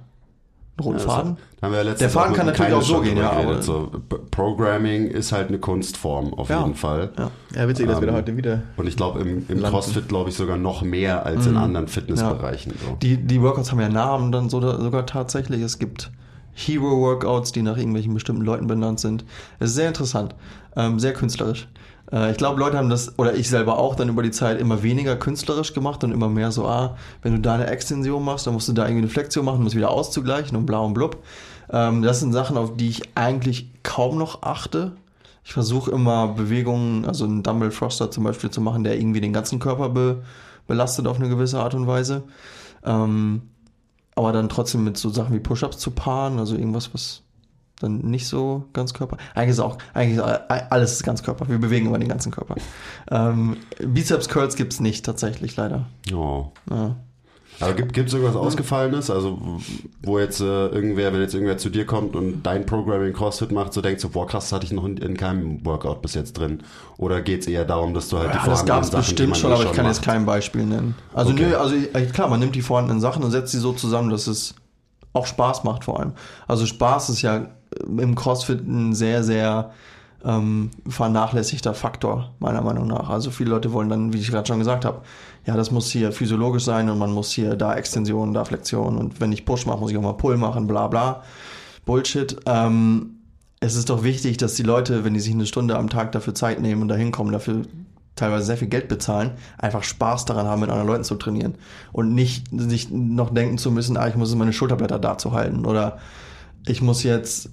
Einen roten Also, Faden. wir ja Der Faden kann natürlich auch so gehen, ja, aber- So, Programming ist halt eine Kunstform auf Ja. jeden Fall. Ja. Ja, witzig, dass wir da Ähm, heute wieder. Und ich glaube, im, im. CrossFit glaube ich sogar noch mehr als Mhm. in anderen Fitnessbereichen. So. Die, die Workouts haben ja Namen dann so, sogar tatsächlich. Es gibt Hero-Workouts, die nach irgendwelchen bestimmten Leuten benannt sind. Es ist sehr interessant, ähm, sehr künstlerisch. Äh, ich glaube, Leute haben das, oder ich selber auch, dann über die Zeit immer weniger künstlerisch gemacht und immer mehr so, ah, wenn du da eine Extension machst, dann musst du da irgendwie eine Flexion machen, um es wieder auszugleichen und bla und blub. Ähm, das sind Sachen, auf die ich eigentlich kaum noch achte. Ich versuche immer Bewegungen, also einen Dumbbell Thruster zum Beispiel zu machen, der irgendwie den ganzen Körper be belastet auf eine gewisse Art und Weise. Ähm, aber dann trotzdem mit so Sachen wie Push-Ups zu paaren, also irgendwas, was dann nicht so ganz Körper. Eigentlich ist auch, eigentlich ist alles ist ganz Körper. Wir bewegen immer den ganzen Körper. Ähm, Bizeps Curls gibt's nicht tatsächlich leider. Oh. Ja. Aber gibt es irgendwas Ausgefallenes? Also, wo jetzt äh, irgendwer, wenn jetzt irgendwer zu dir kommt und dein Programming CrossFit macht, so denkst du, boah, krass, das hatte ich noch in, in keinem Workout bis jetzt drin. Oder geht es eher darum, dass du halt die Ja, das vorhandenen gab es Sachen, die bestimmt schon, eh aber ich kann macht. jetzt kein Beispiel nennen. Also Okay. nö, also klar, man nimmt die vorhandenen Sachen und setzt sie so zusammen, dass es auch Spaß macht vor allem. Also Spaß ist ja im CrossFit ein sehr, sehr ähm, vernachlässigter Faktor, meiner Meinung nach. Also viele Leute wollen dann, wie ich gerade schon gesagt habe, ja, das muss hier physiologisch sein und man muss hier da Extension, da Flexion und wenn ich Push mache, muss ich auch mal Pull machen, bla bla. Bullshit. Ähm, es ist doch wichtig, dass die Leute, wenn die sich eine Stunde am Tag dafür Zeit nehmen und da hinkommen, dafür teilweise sehr viel Geld bezahlen, einfach Spaß daran haben, mit anderen Leuten zu trainieren. Und nicht sich noch denken zu müssen, ah, ich muss meine Schulterblätter da zu halten oder ich muss jetzt,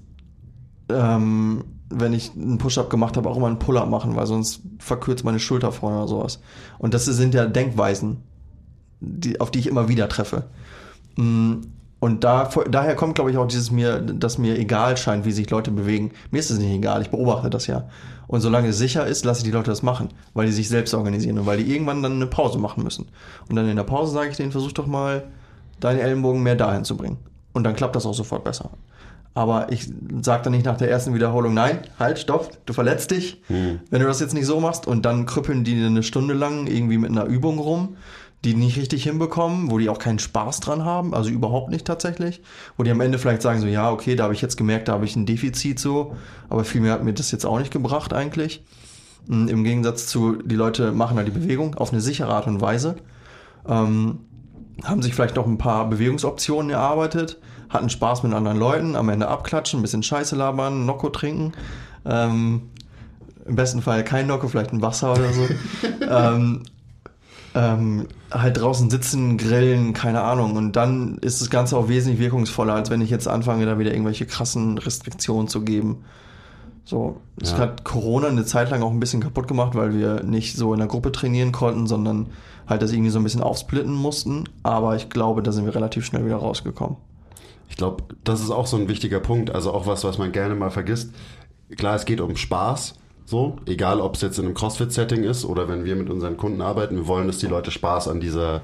ähm, wenn ich einen Push-Up gemacht habe, auch immer einen Pull-Up machen, weil sonst verkürzt meine Schulter vorne oder sowas. Und das sind ja Denkweisen, die, auf die ich immer wieder treffe. Mm, Und da, daher kommt, glaube ich, auch dieses mir, dass mir egal scheint, wie sich Leute bewegen. Mir ist es nicht egal, ich beobachte das ja. Und solange es sicher ist, lasse ich die Leute das machen, weil die sich selbst organisieren und weil die irgendwann dann eine Pause machen müssen. Und dann in der Pause sage ich denen, versuch doch mal, deine Ellenbogen mehr dahin zu bringen. Und dann klappt das auch sofort besser. Aber ich sage dann nicht nach der ersten Wiederholung, nein, halt, stopp, du verletzt dich, wenn du das jetzt nicht so machst. Und dann krüppeln die eine Stunde lang irgendwie mit einer Übung rum, die nicht richtig hinbekommen, wo die auch keinen Spaß dran haben, also überhaupt nicht tatsächlich. Wo die am Ende vielleicht sagen so, ja, okay, da habe ich jetzt gemerkt, da habe ich ein Defizit so, aber viel mehr hat mir das jetzt auch nicht gebracht eigentlich. Mm, Im Gegensatz zu, die Leute machen halt die Bewegung auf eine sichere Art und Weise. Ähm, haben sich vielleicht noch ein paar Bewegungsoptionen erarbeitet, hatten Spaß mit anderen Leuten, am Ende abklatschen, ein bisschen Scheiße labern, Nocco trinken. Ähm, Im besten Fall kein Nocco, vielleicht ein Wasser oder so. ähm, ähm, halt draußen sitzen, grillen, keine Ahnung. Und dann ist das Ganze auch wesentlich wirkungsvoller, als wenn ich jetzt anfange, da wieder irgendwelche krassen Restriktionen zu geben. So, das Ja. hat Corona eine Zeit lang auch ein bisschen kaputt gemacht, weil wir nicht so in der Gruppe trainieren konnten, sondern halt das irgendwie so ein bisschen aufsplitten mussten. Aber ich glaube, da sind wir relativ schnell wieder rausgekommen. Ich glaube, das ist auch so ein wichtiger Punkt. Also auch was, was man gerne mal vergisst. Klar, es geht um Spaß. So, egal ob es jetzt in einem CrossFit-Setting ist oder wenn wir mit unseren Kunden arbeiten, wir wollen, dass die Leute Spaß an dieser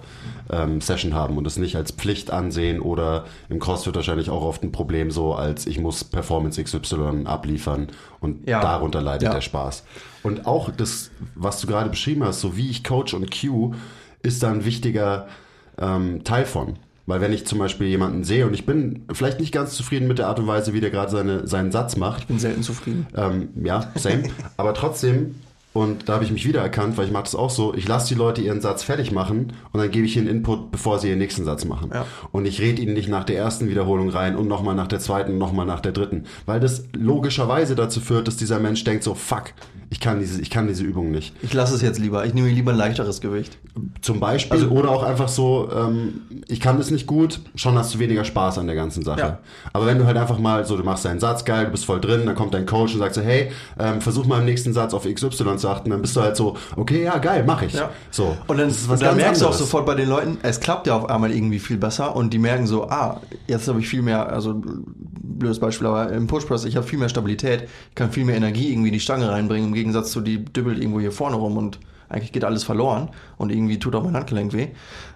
ähm, Session haben und es nicht als Pflicht ansehen oder im CrossFit wahrscheinlich auch oft ein Problem so als ich muss Performance XY abliefern und Ja. darunter leidet Ja. der Spaß. Und auch das, was du gerade beschrieben hast, so wie ich coach und cue, ist da ein wichtiger ähm, Teil von. Weil wenn ich zum Beispiel jemanden sehe und ich bin vielleicht nicht ganz zufrieden mit der Art und Weise, wie der gerade seine, seinen Satz macht, Bin selten zufrieden. ähm, ja, same. Aber trotzdem, und da habe ich mich wiedererkannt, weil ich mache das auch so, ich lasse die Leute ihren Satz fertig machen und dann gebe ich ihnen Input, bevor sie ihren nächsten Satz machen. Ja. Und ich rede ihnen nicht nach der ersten Wiederholung rein und nochmal nach der zweiten und nochmal nach der dritten. Weil das logischerweise dazu führt, dass dieser Mensch denkt so, fuck, ich kann diese, ich kann diese Übung nicht. Ich lasse es jetzt lieber. Ich nehme lieber ein leichteres Gewicht. Zum Beispiel. Also- oder auch einfach so, ähm, ich kann das nicht gut, schon hast du weniger Spaß an der ganzen Sache. Ja. Aber wenn du halt einfach mal so, du machst deinen Satz geil, du bist voll drin, dann kommt dein Coach und sagt so, hey, ähm, versuch mal im nächsten Satz auf XY zu achten, dann bist du halt so, okay, ja, geil, mach ich. Ja. So. Und dann, was dann merkst du auch sofort bei den Leuten, es klappt ja auf einmal irgendwie viel besser und die merken so, ah, jetzt habe ich viel mehr, also blödes Beispiel, aber im Push-Press, ich habe viel mehr Stabilität, ich kann viel mehr Energie irgendwie in die Stange reinbringen, im Gegensatz zu die dübbelt irgendwo hier vorne rum und eigentlich geht alles verloren und irgendwie tut auch mein Handgelenk weh.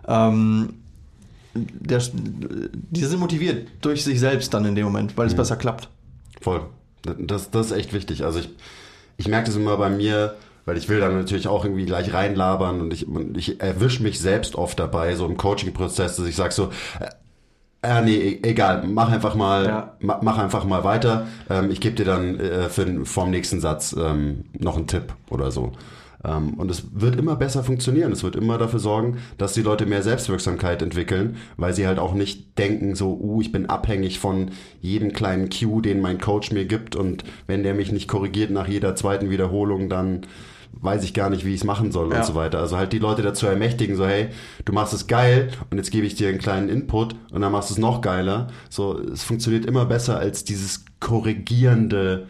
Ähm, der, die sind motiviert durch sich selbst dann in dem Moment, weil es besser klappt. Voll. Das, das ist echt wichtig. Also ich, ich merke das immer bei mir, weil ich will dann natürlich auch irgendwie gleich reinlabern und ich, und ich erwische mich selbst oft dabei, so im Coaching-Prozess, dass ich sage so, äh, äh, nee, e- egal, mach einfach mal, Ja. ma, mach einfach mal weiter. Ähm, ich gebe dir dann äh, für, vorm nächsten Satz ähm, noch einen Tipp oder so. Ähm, und es wird immer besser funktionieren. Es wird immer dafür sorgen, dass die Leute mehr Selbstwirksamkeit entwickeln, weil sie halt auch nicht denken so, uh, ich bin abhängig von jedem kleinen Cue, den mein Coach mir gibt und wenn der mich nicht korrigiert nach jeder zweiten Wiederholung, dann weiß ich gar nicht, wie ich es machen soll Ja. und so weiter. Also halt die Leute dazu ermächtigen, so hey, du machst es geil und jetzt gebe ich dir einen kleinen Input und dann machst du es noch geiler. So, es funktioniert immer besser als dieses korrigierende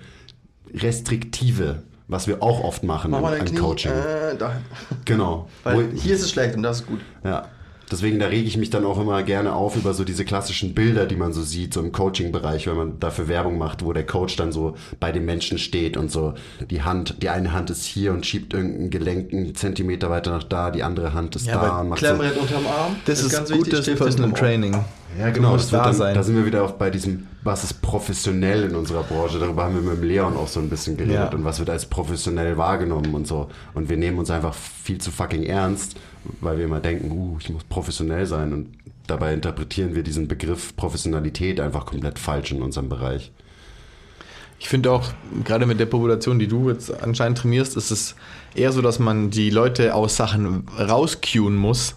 Restriktive, was wir auch oft machen Mach im, im Knie. Coaching. Äh, da. Genau. Weil Wo- hier ist es schlecht und das ist gut. ja. Deswegen, da rege ich mich dann auch immer gerne auf über so diese klassischen Bilder, die man so sieht, so im Coaching-Bereich, wenn man dafür Werbung macht, wo der Coach dann so bei dem Menschen steht und so die Hand, die eine Hand ist hier und schiebt irgendeinen Gelenk einen Zentimeter weiter nach da, die andere Hand ist Ja, da und macht so. Unterm Arm. Das ist, ganz wichtig, gutes Stift Personal hinterm Ohr. Ja, genau. Das wird da dann, sein. Da sind wir wieder auch bei diesem, was ist professionell in unserer Branche. Darüber haben wir mit dem Leon auch so ein bisschen geredet Ja. und was wird als professionell wahrgenommen und so. Und wir nehmen uns einfach viel zu fucking ernst, weil wir immer denken, uh, ich muss professionell sein. Und dabei interpretieren wir diesen Begriff Professionalität einfach komplett falsch in unserem Bereich. Ich finde auch, gerade mit der Population, die du jetzt anscheinend trainierst, ist es eher so, dass man die Leute aus Sachen rauscueen muss,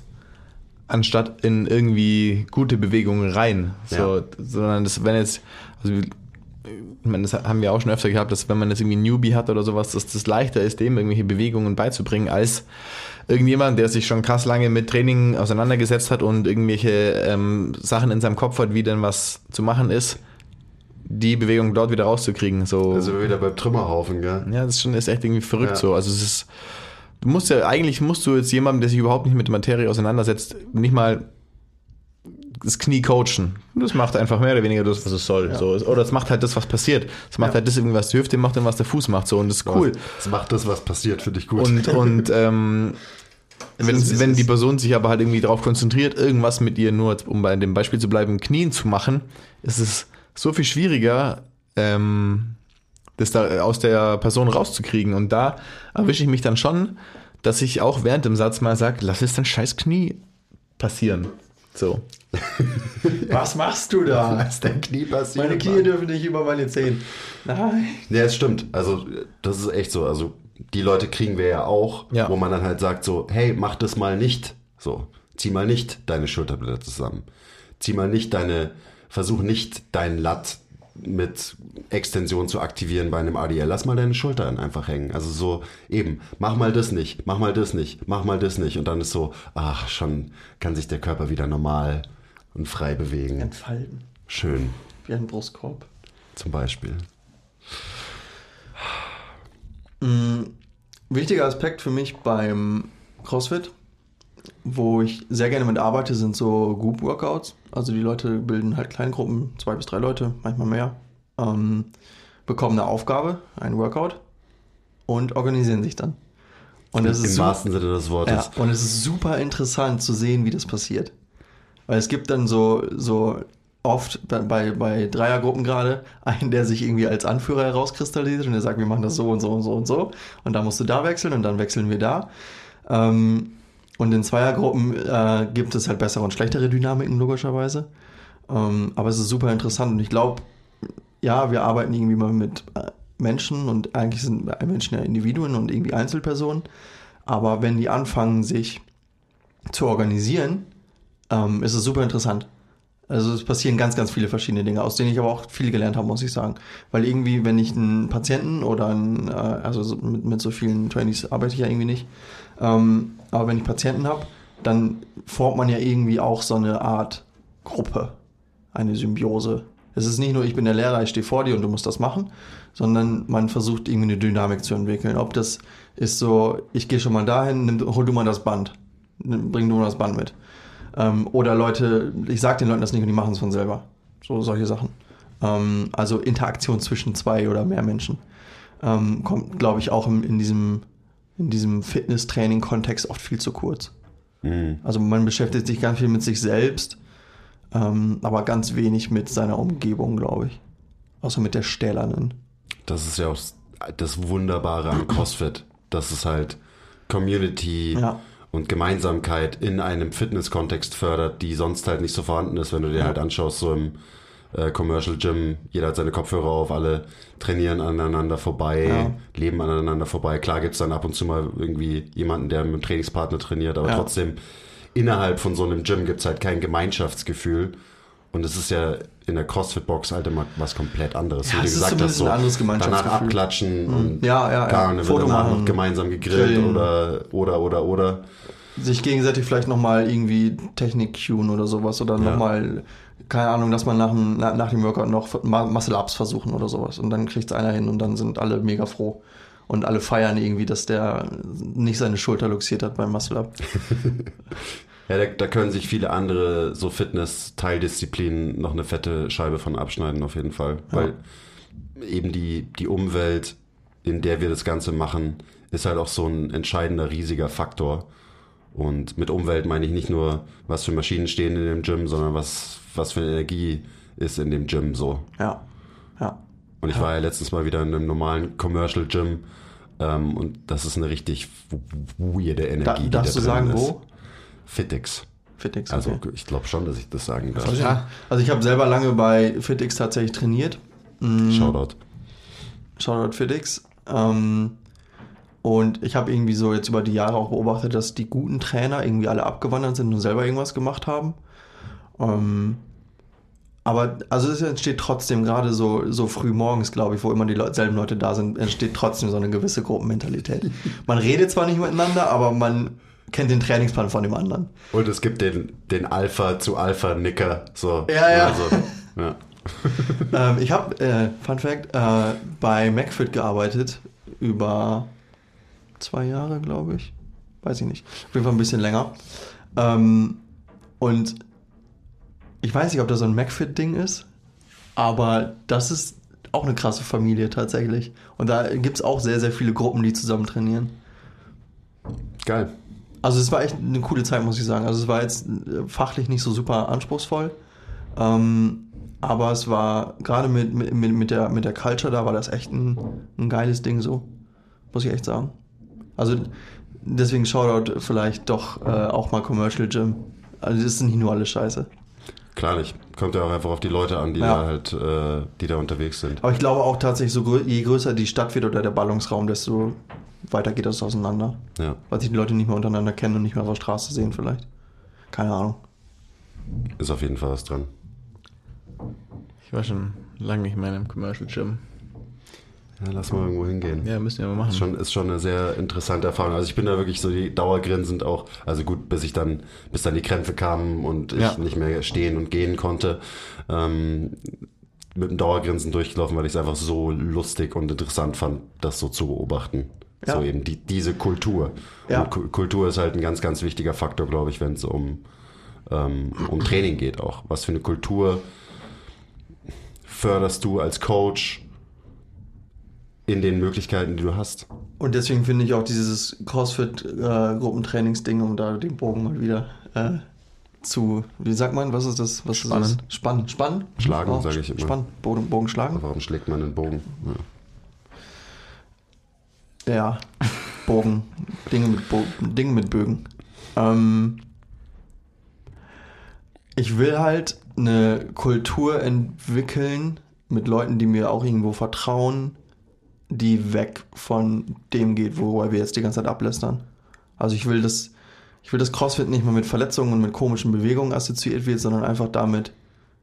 anstatt in irgendwie gute Bewegungen rein. So, Ja. Sondern das, wenn jetzt, also ich meine, das haben wir auch schon öfter gehabt, dass wenn man jetzt irgendwie Newbie hat oder sowas, dass das leichter ist, dem irgendwelche Bewegungen beizubringen, als irgendjemand, der sich schon krass lange mit Training auseinandergesetzt hat und irgendwelche ähm, Sachen in seinem Kopf hat, wie denn was zu machen ist, die Bewegung dort wieder rauszukriegen. So. Da sind wir wieder beim Trümmerhaufen, gell? Ja, das ist schon ist echt irgendwie verrückt Ja. so. Also es ist, du musst ja, eigentlich musst du jetzt jemandem, der sich überhaupt nicht mit der Materie auseinandersetzt, nicht mal das Knie coachen. Das macht einfach mehr oder weniger das, was es soll. So. Oder es macht halt das, was passiert. Es macht halt das, was die Hüfte macht und was der Fuß macht. So. Und das ist cool. Es macht das, was passiert, finde ich gut. Und, und ähm, wenn, ist, wenn die. Person sich aber halt irgendwie darauf konzentriert, irgendwas mit ihr nur, um bei dem Beispiel zu bleiben, Knien zu machen, ist es so viel schwieriger, ähm, das da aus der Person rauszukriegen. Und da erwische ich mich dann schon, dass ich auch während dem Satz mal sage, lass es dein scheiß Knie passieren. So. Was machst du da? was dein Knie passiert. Meine Knie dürfen nicht über meine Zehen. Nein. Ja, es stimmt. Also, das ist echt so. Also, die Leute kriegen wir ja auch, Ja. wo man dann halt sagt so, hey, mach das mal nicht. So, zieh mal nicht deine Schulterblätter zusammen. Zieh mal nicht deine, versuch nicht deinen Latt mit Extension zu aktivieren bei einem ADL. Lass mal deine Schultern einfach hängen. Also so eben, mach mal das nicht, mach mal das nicht, mach mal das nicht. Und dann ist so, ach, schon kann sich der Körper wieder normal und frei bewegen. Entfalten. Schön, Wie ein Brustkorb. zum Beispiel. Wichtiger Aspekt für mich beim CrossFit, wo ich sehr gerne mit arbeite, sind so Group Workouts. Also die Leute bilden halt Kleingruppen, zwei bis drei Leute, manchmal mehr, ähm, bekommen eine Aufgabe, einen Workout und organisieren sich dann. Und das Im ist wahrsten Sinne des Wortes. ja, und es ist super interessant zu sehen, wie das passiert. Weil es gibt dann so, so oft bei, bei, bei Dreiergruppen gerade einen, der sich irgendwie als Anführer herauskristallisiert und der sagt, wir machen das so und so und so und so. Und dann musst du da wechseln und dann wechseln wir da. Ähm, und in Zweiergruppen äh, gibt es halt bessere und schlechtere Dynamiken, logischerweise. Ähm, aber es ist super interessant und ich glaube, ja, wir arbeiten irgendwie mal mit äh, Menschen und eigentlich sind Menschen ja Individuen und irgendwie Einzelpersonen. Aber wenn die anfangen, sich zu organisieren, ähm, ist es super interessant. Also es passieren ganz, ganz viele verschiedene Dinge, aus denen ich aber auch viel gelernt habe, muss ich sagen. Weil irgendwie, wenn ich einen Patienten oder einen, äh, also so mit, mit so vielen Trainees arbeite ich ja irgendwie nicht, ähm, aber wenn ich Patienten habe, dann formt man ja irgendwie auch so eine Art Gruppe, eine Symbiose. Es ist nicht nur, ich bin der Lehrer, ich stehe vor dir und du musst das machen, sondern man versucht irgendwie eine Dynamik zu entwickeln. Ob das ist so, ich gehe schon mal dahin, nimm, hol du mal das Band, bring du mal das Band mit. Ähm, oder Leute, ich sage den Leuten das nicht und die machen es von selber. So solche Sachen. Ähm, also Interaktion zwischen zwei oder mehr Menschen. Ähm, kommt, glaube ich, auch im, in diesem, in diesem Fitness-Training-Kontext oft viel zu kurz. Mhm. Also man beschäftigt sich ganz viel mit sich selbst, ähm, aber ganz wenig mit seiner Umgebung, glaube ich. Außer mit der Stählernen. Das ist ja auch das Wunderbare an CrossFit, dass es halt Community Ja. Und Gemeinsamkeit in einem Fitness-Kontext fördert, die sonst halt nicht so vorhanden ist, wenn du dir halt anschaust, so im äh, Commercial Gym, jeder hat seine Kopfhörer auf, alle trainieren aneinander vorbei, Ja. leben aneinander vorbei. Klar gibt's dann ab und zu mal irgendwie jemanden, der mit einem Trainingspartner trainiert, aber Ja. trotzdem innerhalb von so einem Gym gibt's halt kein Gemeinschaftsgefühl. Und es ist ja in der CrossFit-Box halt immer was komplett anderes. Ja, Wie du gesagt hast, so ein anderes danach abklatschen und Ja, ja, ja. gar dann wird Foto danach machen, noch gemeinsam gegrillt grillen. oder oder oder oder. Sich gegenseitig vielleicht nochmal irgendwie Technik cueen oder sowas oder Ja. nochmal keine Ahnung, dass man nach dem, nach, dem Workout noch Muscle-Ups versuchen oder sowas. Und dann kriegt es einer hin und dann sind alle mega froh. Und alle feiern irgendwie, dass der nicht seine Schulter luxiert hat beim Muscle-Up. Ja, da, da können sich viele andere so Fitness-Teildisziplinen noch eine fette Scheibe von abschneiden, auf jeden Fall. Weil eben die, die Umwelt, in der wir das Ganze machen, ist halt auch so ein entscheidender, riesiger Faktor. Und mit Umwelt meine ich nicht nur, was für Maschinen stehen in dem Gym, sondern was, was für eine Energie ist in dem Gym so. Ja. Ja. Und ich war ja letztens mal wieder in einem normalen Commercial Gym ähm, und das ist eine richtig weirde Da, Energie. die darfst da du sagen, ist. wo? Fitix. Fitix. Also okay. ich glaube schon, dass ich das sagen darf. Ja. Also ich habe selber lange bei Fitix tatsächlich trainiert. Shoutout. Shoutout Fitix. Ähm, und ich habe irgendwie so jetzt über die Jahre auch beobachtet, dass die guten Trainer irgendwie alle abgewandert sind und selber irgendwas gemacht haben. Ähm, aber also es entsteht trotzdem gerade so, so früh morgens, glaube ich, wo immer die Leu selben Leute da sind, entsteht trotzdem so eine gewisse Gruppenmentalität. Man redet zwar nicht miteinander, aber man kennt den Trainingsplan von dem anderen. Und es gibt den, den Alpha zu Alpha Nicker. So. Ja, ja. Also, ja. ähm, ich habe, äh, Fun Fact, äh, bei McFit gearbeitet über zwei Jahre, glaube ich. Weiß ich nicht. Auf jeden Fall ein bisschen länger. Ähm, und ich weiß nicht, ob das so ein McFit-Ding ist, aber das ist auch eine krasse Familie tatsächlich. Und da gibt es auch sehr, sehr viele Gruppen, die zusammen trainieren. Geil. Also es war echt eine coole Zeit, muss ich sagen. Also es war jetzt äh, fachlich nicht so super anspruchsvoll. Ähm, aber es war gerade mit, mit, mit, mit, der, mit der Culture da war das echt ein, ein geiles Ding so. Muss ich echt sagen. Also deswegen Shoutout vielleicht doch äh, auch mal Commercial Gym. Also das ist nicht nur alles scheiße. Klar nicht. Kommt ja auch einfach auf die Leute an, die Ja. da halt, äh, die da unterwegs sind. Aber ich glaube auch tatsächlich, so grö je größer die Stadt wird oder der Ballungsraum, desto weiter geht das auseinander. Ja. Weil sich die Leute nicht mehr untereinander kennen und nicht mehr auf der Straße sehen vielleicht. Keine Ahnung. Ist auf jeden Fall was dran. Ich war schon lange nicht mehr in einem Commercial Gym. Ja, lass mal irgendwo hingehen. Ja, müssen wir mal machen. Ist schon, ist schon eine sehr interessante Erfahrung. Also ich bin da wirklich so die dauergrinsend auch, also gut, bis ich dann, bis dann die Krämpfe kamen und ich Ja. nicht mehr stehen und gehen konnte, ähm, mit dem Dauergrinsen durchgelaufen, weil ich es einfach so lustig und interessant fand, das so zu beobachten. Ja. So eben die, diese Kultur. Ja. Und Ku- Kultur ist halt ein ganz, ganz wichtiger Faktor, glaube ich, wenn es um, ähm, um Training geht auch. Was für eine Kultur förderst du als Coach in den Möglichkeiten, die du hast? Und deswegen finde ich auch dieses CrossFit-Gruppentrainingsding, um da den Bogen mal wieder äh, zu, wie sagt man, was ist das? Was Spannen. Ist das? Spannen. Spannen? Schlagen, Oh, sage ich immer. Spannen. Bogen, Bogen schlagen? Warum schlägt man den Bogen? Ja. Ja. Bogen. Dinge mit, Bo Dinge mit Bögen. Ähm, ich will halt eine Kultur entwickeln mit Leuten, die mir auch irgendwo vertrauen, die weg von dem geht, worüber wir jetzt die ganze Zeit ablästern. Also ich will das, ich will das CrossFit nicht mehr mit Verletzungen und mit komischen Bewegungen assoziiert wird, sondern einfach damit,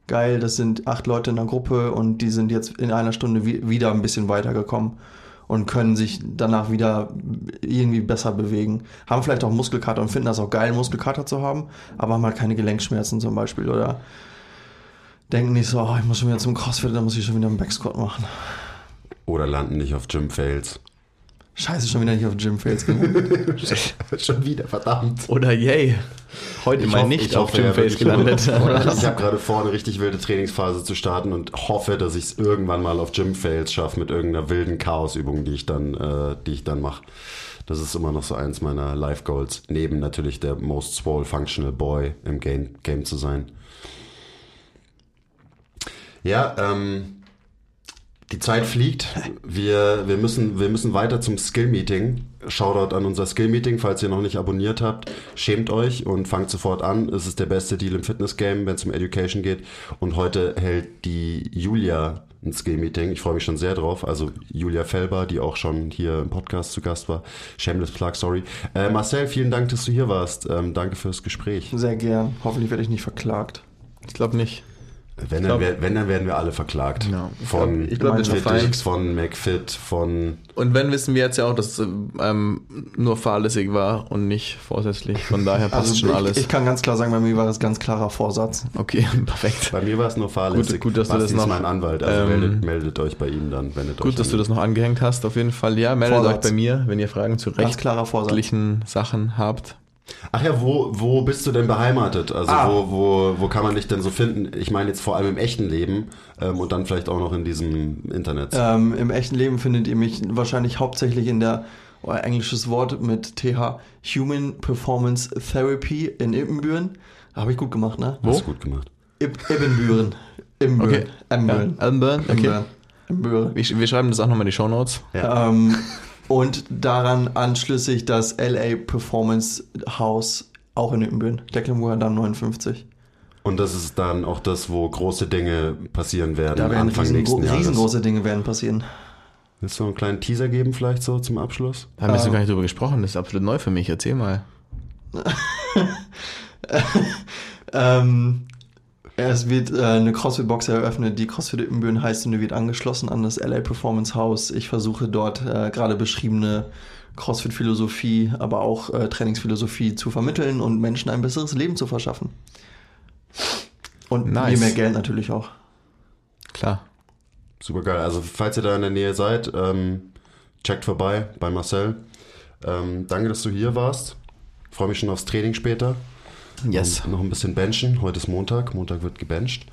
geil, das sind acht Leute in einer Gruppe und die sind jetzt in einer Stunde wi- wieder ein bisschen weitergekommen und können sich danach wieder irgendwie besser bewegen. Haben vielleicht auch Muskelkater und finden das auch geil, Muskelkater zu haben, aber haben halt keine Gelenkschmerzen zum Beispiel oder denken nicht so, oh, ich muss schon wieder zum CrossFit, da muss ich schon wieder einen Backsquat machen. Oder landen nicht auf Gym-Fails. Scheiße, schon wieder nicht auf Gym Fails gelandet. Schon wieder, verdammt. Oder yay. Heute mal hoffe- nicht ich auf Gymface wirklich- gelandet. Ich habe gerade vor, eine richtig wilde Trainingsphase zu starten und hoffe, dass ich es irgendwann mal auf Gym-Fails schaffe mit irgendeiner wilden Chaosübung, die ich dann, äh, die ich dann mache. Das ist immer noch so eins meiner Life-Goals. Neben natürlich der most swole functional boy im Game, Game zu sein. Ja, ähm, die Zeit fliegt. Wir, wir, müssen, wir müssen weiter zum Skill-Meeting. Shoutout an unser Skill-Meeting, falls ihr noch nicht abonniert habt. Schämt euch und fangt sofort an. Es ist der beste Deal im Fitness-Game, wenn es um Education geht. Und heute hält die Julia ein Skill-Meeting. Ich freue mich schon sehr drauf. Also Julia Felber, die auch schon hier im Podcast zu Gast war. Shameless Plug, sorry. Äh, Marcel, vielen Dank, dass du hier warst. Ähm, danke fürs Gespräch. Sehr gern. Hoffentlich werde ich nicht verklagt. Ich glaube nicht. Wenn dann, wär- wenn, dann werden wir alle verklagt. Ja. Ich Von glaub- ich glaub, das ist Fitix, fein. von McFit, von Und wenn wissen wir jetzt ja auch, dass es ähm, nur fahrlässig war und nicht vorsätzlich. Von daher passt Also schon ich, alles. ich kann ganz klar sagen, bei mir war das ganz klarer Vorsatz. okay, perfekt. Bei mir war es nur fahrlässig. Gut- gut, dass du Basti das ist noch, mein Anwalt, also ähm, meldet, meldet euch bei ihm dann, wenn ihr Gut, dass du das noch angehängt hast, auf jeden Fall. Ja, meldet Vorsatz. euch bei mir, wenn ihr Fragen zu Ganz klarer Vorsatz. rechtlichen Sachen habt. Ach ja, wo, wo bist du denn beheimatet? Also Ah. wo, wo, wo kann man dich denn so finden? Ich meine jetzt vor allem im echten Leben ähm, und dann vielleicht auch noch in diesem Internet. Ähm, Im echten Leben findet ihr mich wahrscheinlich hauptsächlich in der, oh, englisches Wort mit TH, Human Performance Therapy in Ibbenbüren. Habe ich gut gemacht, ne? Hast du gut gemacht. Ib Ibbenbüren. Ibbenbüren. Okay. Ibbenbüren. Elbenburn, okay. Ibbenbüren. Ibbenbüren. Wir, wir schreiben das auch nochmal in die Shownotes. Ja. Ähm, und daran anschließend das LA Performance House auch in Ibbenbüren. Decklenburger Damm 59. Und das ist dann auch das, wo große Dinge passieren werden Da werden Anfang riesengro nächsten Jahres. riesengroße Dinge werden passieren. Willst du noch einen kleinen Teaser geben vielleicht so zum Abschluss? Da haben wir Ähm. so gar nicht drüber gesprochen, das ist absolut neu für mich. Erzähl mal. Ähm, es wird äh, eine CrossFit-Box eröffnet, die CrossFit Ibbenbüren heißt und die wird angeschlossen an das LA Performance House. Ich versuche dort äh, gerade beschriebene CrossFit-Philosophie, aber auch äh, Trainingsphilosophie zu vermitteln und Menschen ein besseres Leben zu verschaffen. Und Nice. mehr Geld natürlich auch. Klar. Super geil. Also falls ihr da in der Nähe seid, ähm, checkt vorbei bei Marcel. Ähm, danke, dass du hier warst. Freue mich schon aufs Training später. Yes. Und noch ein bisschen benchen. Heute ist Montag. Montag wird gebencht.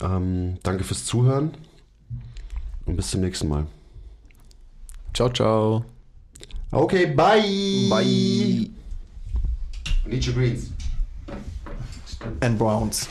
Ähm, danke fürs Zuhören. Und bis zum nächsten Mal. Ciao, ciao. Okay, bye. Bye. Need your greens. And Browns.